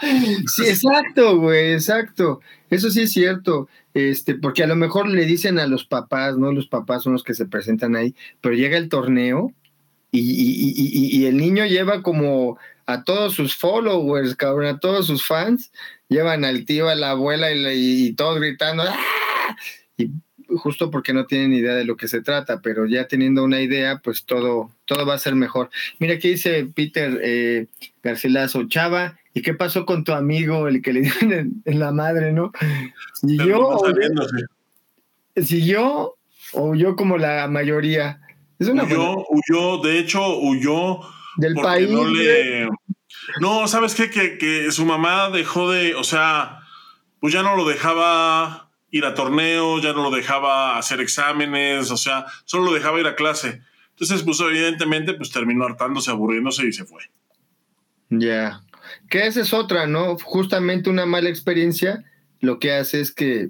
Sí, exacto, güey, exacto. Eso sí es cierto. Este, porque a lo mejor le dicen a los papás, ¿no? Los papás son los que se presentan ahí, pero llega el torneo y, el niño lleva como a todos sus followers, cabrón, a todos sus fans, llevan al tío, a la abuela y, todos gritando, ¡Ah! y justo porque no tienen idea de lo que se trata, pero ya teniendo una idea, pues todo, todo va a ser mejor. Mira, aquí dice Peter eh, Garcilaso, Chava, ¿Y qué pasó con tu amigo, el que le dieron en, la madre, no? ¿Siguió ¿Siguió o huyó como la mayoría? Es una huyó, huyó, de hecho, huyó. Del país. No, le... no, ¿sabes qué? Que, que su mamá dejó de, o sea, pues ya no lo dejaba ir a torneos, ya no lo dejaba hacer exámenes, o sea, solo lo dejaba ir a clase. Entonces, pues evidentemente, pues terminó hartándose, aburriéndose y se fue. Ya. Que esa es otra, ¿no? Justamente una mala experiencia lo que hace es que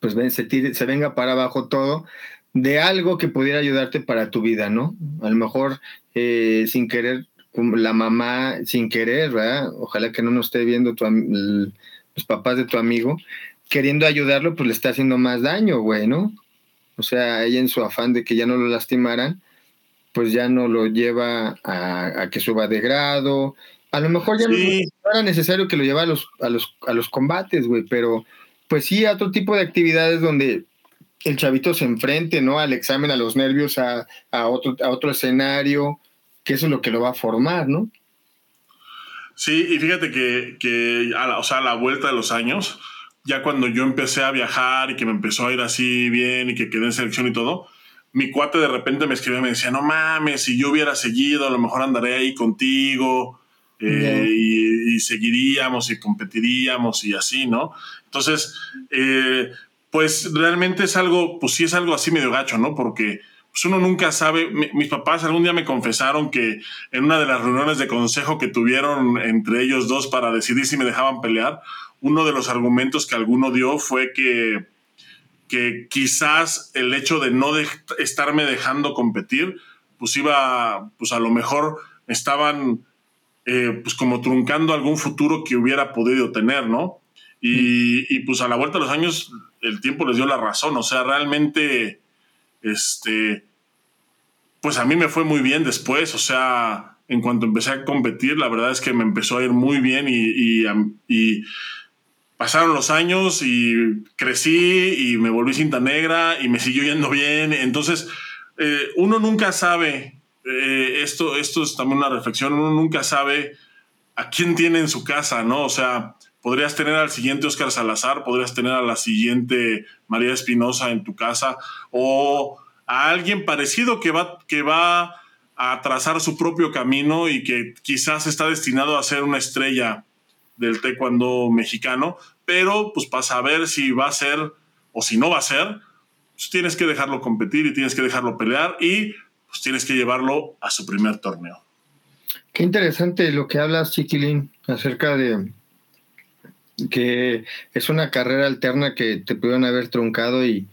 pues se, se venga para abajo todo de algo que pudiera ayudarte para tu vida, ¿no? A lo mejor eh, sin querer, la mamá sin querer, ¿verdad? Ojalá que no nos esté viendo tu, los papás de tu amigo, queriendo ayudarlo, pues le está haciendo más daño, güey, ¿no? O sea, ella en su afán de que ya no lo lastimaran, pues ya no lo lleva a, a que suba de grado, a lo mejor ya no era necesario que lo llevara a los, a los, a los combates, güey, pero pues sí, a otro tipo de actividades donde el chavito se enfrente, ¿no? Al examen, a los nervios, a, otro, a otro escenario, que eso es lo que lo va a formar, ¿no? Sí, y fíjate que, a la, o sea, a la vuelta de los años, ya cuando yo empecé a viajar y que me empezó a ir así bien y que quedé en selección y todo, mi cuate de repente me escribía y me decía, no mames, si yo hubiera seguido, a lo mejor andaré ahí contigo, eh, y, seguiríamos y competiríamos y así, ¿no? Entonces, eh, pues realmente es algo, pues sí es algo así medio gacho, ¿no? Porque pues uno nunca sabe. mis papás algún día me confesaron que en una de las reuniones de consejo que tuvieron entre ellos dos para decidir si me dejaban pelear, uno de los argumentos que alguno dio fue que, que quizás el hecho de no estarme dejando competir, pues iba, pues a lo mejor estaban eh, pues como truncando algún futuro que hubiera podido tener, ¿no? Y, pues a la vuelta de los años el tiempo les dio la razón, o sea, realmente, este, pues a mí me fue muy bien después, o sea, en cuanto empecé a competir, la verdad es que me empezó a ir muy bien y, pasaron los años y crecí y me volví cinta negra y me siguió yendo bien, entonces eh, uno nunca sabe, eh, esto, esto es también una reflexión, uno nunca sabe a quién tiene en su casa, ¿no? O sea, podrías tener al siguiente Oscar Salazar, podrías tener a la siguiente María Espinosa en tu casa o a alguien parecido que va, que va a trazar su propio camino y que quizás está destinado a ser una estrella del taekwondo mexicano, pero pues para saber si va a ser o si no va a ser, pues tienes que dejarlo competir y tienes que dejarlo pelear y pues tienes que llevarlo a su primer torneo. Qué interesante lo que hablas, Chiquilín, acerca de, que es una carrera alterna que te pudieron haber truncado y,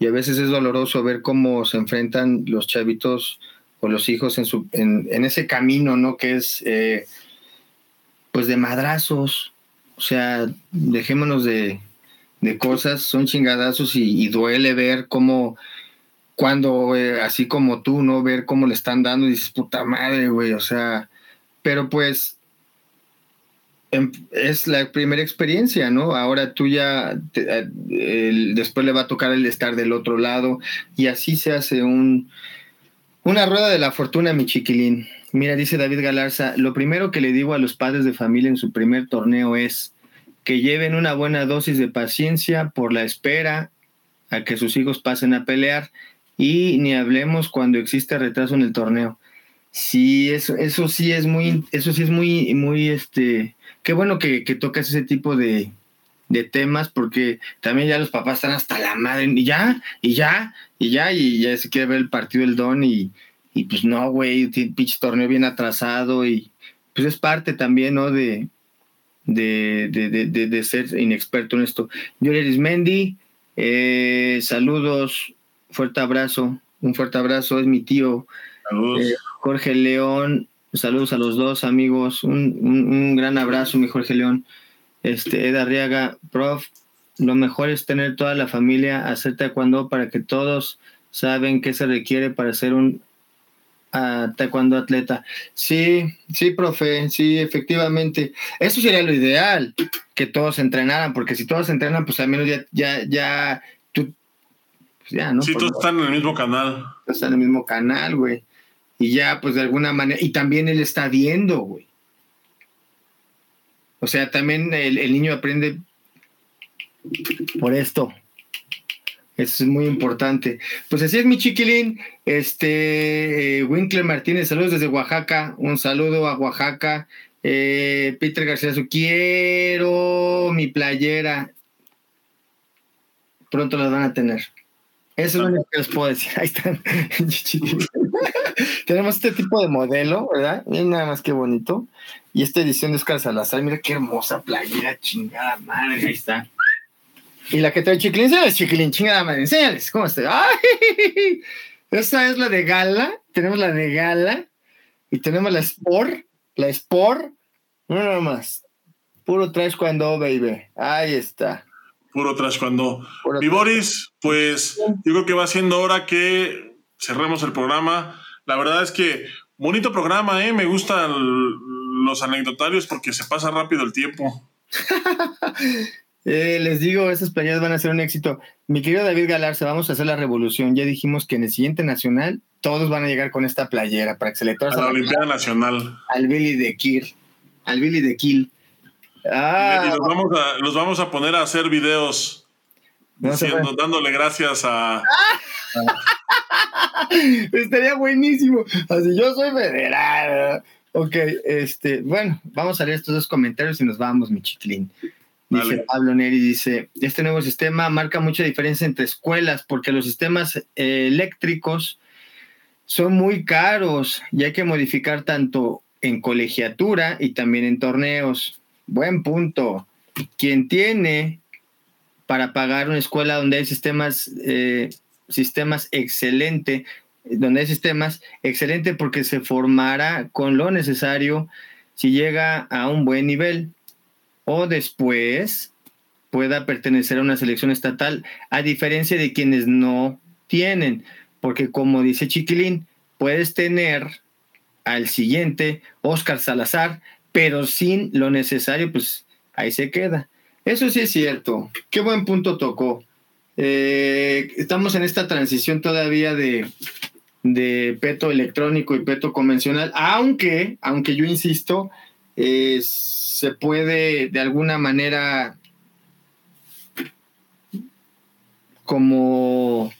a veces es doloroso ver cómo se enfrentan los chavitos o los hijos en, su, en, ese camino, ¿no? Que es eh, pues de madrazos, o sea, dejémonos de, cosas, son chingadazos y, duele ver cómo cuando, eh, así como tú, ¿no? Ver cómo le están dando y dices, puta madre, güey, o sea, pero pues Em, es la primera experiencia, ¿no? Ahora tú ya, eh, después le va a tocar el estar del otro lado y así se hace un, una rueda de la fortuna, mi chiquilín. Mira, dice David Galarza, lo primero que le digo a los padres de familia en su primer torneo es que lleven una buena dosis de paciencia por la espera a que sus hijos pasen a pelear y ni hablemos cuando existe retraso en el torneo. Sí, eso, eso sí es muy, eso sí es muy, muy, este, qué bueno que, que tocas ese tipo de, temas porque también ya los papás están hasta la madre y ya, y ya, y ya, y ya se quiere ver el partido del Don y, y pues no, güey, pinche torneo bien atrasado y pues es parte también, ¿no? De, de, de, de, ser inexperto en esto. Yo Mendy, eh, saludos, fuerte abrazo, un fuerte abrazo, es mi tío. Eh, Jorge León, Saludos a los dos amigos. Un, gran abrazo, mi Jorge León. Este, Ed Arriaga, prof, lo mejor es tener toda la familia hacer taekwondo para que todos saben qué se requiere para ser un uh, taekwondo atleta. Sí, sí, profe, sí, efectivamente. Eso sería lo ideal, que todos entrenaran, porque si todos entrenan, pues al menos ya, ya, ya, tú, pues ya, ¿no? Sí, todos están en el mismo canal. Están en el mismo canal, güey. Y ya, pues de alguna manera, y también él está viendo, güey. O sea, también el, niño aprende por esto. Es muy importante. Pues así es mi chiquilín. Este, eh, Winkler Martínez, saludos desde Oaxaca. Un saludo a Oaxaca. Eh, Peter García, quiero mi playera. Pronto la van a tener. Eso es lo único que les puedo decir. Ahí están. Tenemos este tipo de modelo, ¿verdad? Miren nada más que bonito. Y esta edición de Oscar Salazar, mira qué hermosa playera, chingada madre, ahí está. Y la que trae Chiquilín, enséñales, Chiquilín, chingada madre, enséñales, ¿cómo está? ¡Ay! Esta es la de gala, tenemos la de gala y tenemos la Sport, la Sport, no nada más. Puro trash cuando, baby. Ahí está. Puro trash cuando. Mi Boris, pues yo creo que va siendo hora que cerremos el programa. La verdad es que bonito programa, ¿eh? Me gustan los anecdotarios porque se pasa rápido el tiempo. Eh, les digo, esas playeras van a ser un éxito. Mi querido David Galarza, vamos a hacer la revolución. Ya dijimos que en el siguiente nacional todos van a llegar con esta playera para que se le A la Olimpiada Nacional. Al Billy de Kill. Al Billy de Kill. Ah, y los vamos, a, los vamos a poner a hacer videos diciendo, dándole gracias a, Estaría buenísimo. Así yo soy federal. Ok, este, bueno, vamos a leer estos dos comentarios y nos vamos, mi chiquilín. Dice Pablo Neri, dice, este nuevo sistema marca mucha diferencia entre escuelas porque los sistemas eh, eléctricos son muy caros y hay que modificar tanto en colegiatura y también en torneos. Buen punto. Quien tiene para pagar una escuela donde hay sistemas, eh, sistemas excelente, donde hay sistemas excelente porque se formará con lo necesario si llega a un buen nivel o después pueda pertenecer a una selección estatal, a diferencia de quienes no tienen, porque como dice Chiquilín, puedes tener al siguiente Oscar Salazar, pero sin lo necesario, pues ahí se queda. Eso sí es cierto. Qué buen punto tocó. Eh, estamos en esta transición todavía de, de peto electrónico y peto convencional, aunque, aunque yo insisto, se puede de alguna manera como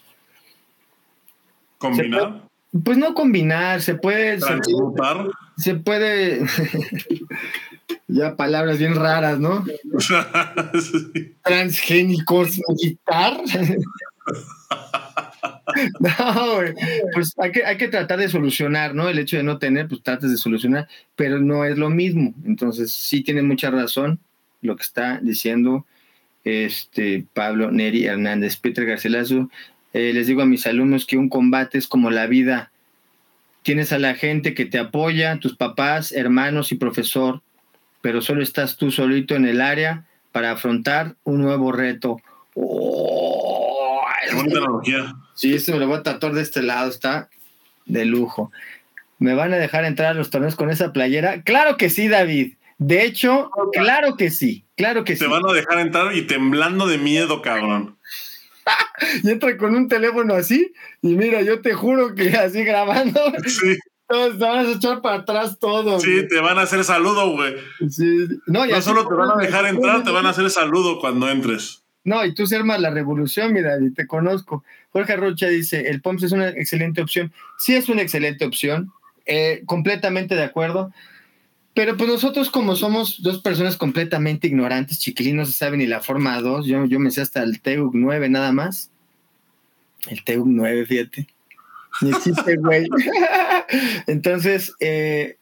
combinar. pues no combinar, se puede se, puede ya palabras bien raras, ¿no? Transgénicos guitar. No, pues hay que, hay que tratar de solucionar, ¿no? El hecho de no tener, pues tratas de solucionar, pero no es lo mismo. Entonces, sí tiene mucha razón lo que está diciendo este Pablo Neri Hernández, Peter Garcelazo. Eh, les digo a mis alumnos que un combate es como la vida. Tienes a la gente que te apoya, tus papás, hermanos y profesor, pero solo estás tú solito en el área para afrontar un nuevo reto. Oh, Sí, esto me lo voy a tatuar de este lado, está de lujo. ¿Me van a dejar entrar a los torneos con esa playera? Claro que sí, David. De hecho, claro que sí, claro que sí. Te van a dejar entrar y temblando de miedo, cabrón. y entra con un teléfono así, y mira, yo te juro que así grabando. Sí. Todos te van a echar para atrás todo. Sí, te van a hacer saludo, güey. Sí. No, no solo te van a dejar entrar, te van a hacer saludo cuando entres. No, y tú se armas la revolución, mira, y te conozco. Jorge Rocha dice, el POMS es una excelente opción. Sí es una excelente opción, eh, completamente de acuerdo. Pero pues nosotros como somos dos personas completamente ignorantes, chiquilinos se saben ni la forma 2, yo, yo me sé hasta el TEUC 9 nada más. El TEUC 9, fíjate. Güey. Entonces, eh,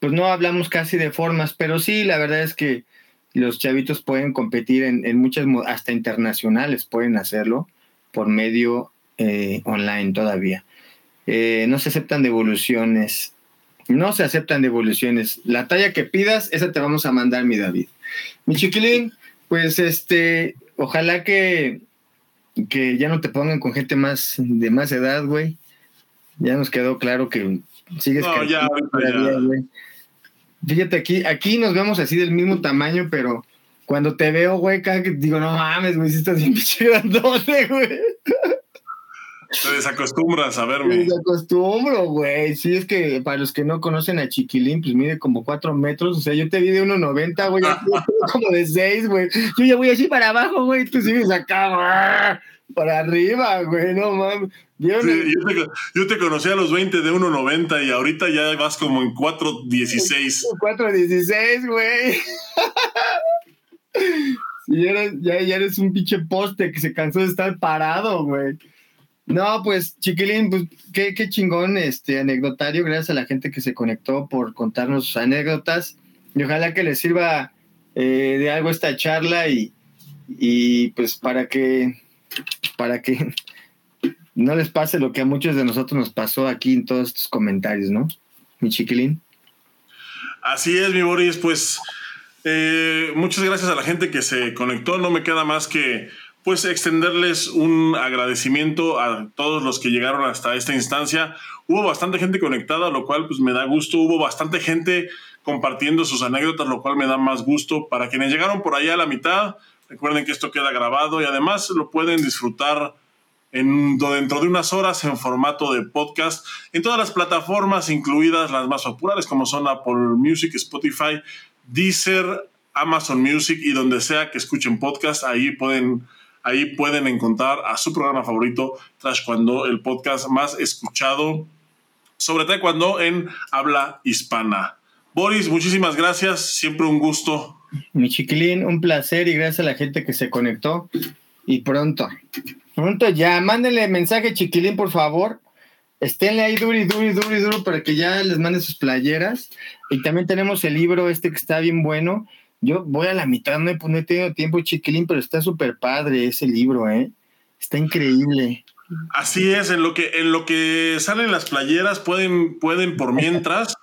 pues no hablamos casi de formas, pero sí, la verdad es que los chavitos pueden competir en, muchas, hasta internacionales pueden hacerlo por medio eh, online todavía. Eh, no se aceptan devoluciones. No se aceptan devoluciones. La talla que pidas, esa te vamos a mandar, mi David. Mi chiquilín, pues este, ojalá que, que ya no te pongan con gente más de más edad, güey. Ya nos quedó claro que sigues no, ya, Fíjate, aquí, aquí nos vemos así del mismo tamaño, pero cuando te veo, güey, digo, no mames, güey, si estás bien pinche grandote, güey. Te desacostumbras a verme. Me desacostumbro, güey. Sí, es que para los que no conocen a Chiquilín, pues mide como cuatro metros. O sea, yo te vi de 1,90, güey. como de seis, güey. Yo ya voy así para abajo, güey. Tú sigues acá, para arriba, güey. No mames. yo, te, yo, te, conocí a los 20 de 1,90 y ahorita ya vas como en 4,16. 4,16, güey. ya, eres, ya, ya eres un pinche poste que se cansó de estar parado, güey. No, pues, chiquilín, pues qué, qué chingón este anecdotario. Gracias a la gente que se conectó por contarnos sus anécdotas. Y ojalá que les sirva eh, de algo esta charla y, y pues para que, para que no les pase lo que a muchos de nosotros nos pasó aquí en todos estos comentarios, ¿no? Mi chiquilín. Así es, mi Boris, pues eh, muchas gracias a la gente que se conectó. No me queda más que pues extenderles un agradecimiento a todos los que llegaron hasta esta instancia. Hubo bastante gente conectada, lo cual pues me da gusto. Hubo bastante gente compartiendo sus anécdotas, lo cual me da más gusto. Para quienes llegaron por allá a la mitad, recuerden que esto queda grabado y además lo pueden disfrutar en, dentro de unas horas en formato de podcast en todas las plataformas, incluidas las más populares como son Apple Music, Spotify, Deezer, Amazon Music y donde sea que escuchen podcast, ahí pueden, ahí pueden encontrar a su programa favorito, Trash Cuando, el podcast más escuchado sobre taekwondo en habla hispana. Boris, muchísimas gracias, siempre un gusto. Mi chiquilín, un placer y gracias a la gente que se conectó. Y pronto, pronto ya, mándenle mensaje chiquilín, por favor, esténle ahí duro y duro y duro y duro para que ya les mande sus playeras. Y también tenemos el libro este que está bien bueno. Yo voy a la mitad, no he, no he tenido tiempo, chiquilín, pero está súper padre ese libro, ¿eh? Está increíble. Así es, en lo que, en lo que salen las playeras pueden, pueden por mientras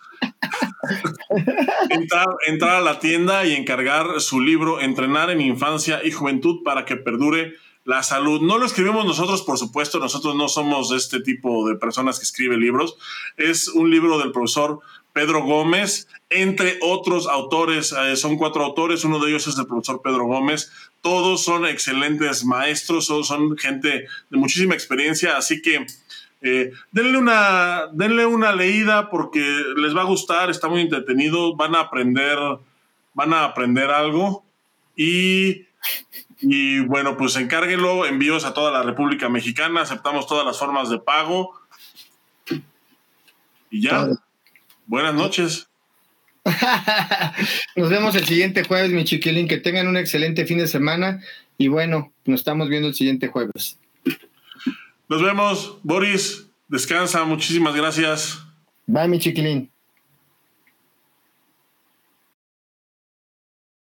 entrar, entrar a la tienda y encargar su libro Entrenar en Infancia y Juventud para que perdure la salud. No lo escribimos nosotros, por supuesto, nosotros no somos este tipo de personas que escriben libros. Es un libro del profesor Pedro Gómez, entre otros autores, eh, son cuatro autores, uno de ellos es el profesor Pedro Gómez, todos son excelentes maestros, son, son gente de muchísima experiencia, así que eh, denle, una, denle una leída porque les va a gustar, está muy entretenido, van a aprender, van a aprender algo y y bueno, pues encárguelo, envíos a toda la República Mexicana, aceptamos todas las formas de pago. Y ya. Buenas noches. nos vemos el siguiente jueves, mi chiquilín. Que tengan un excelente fin de semana. Y bueno, nos estamos viendo el siguiente jueves. Nos vemos, Boris. Descansa, muchísimas gracias. Bye, mi chiquilín.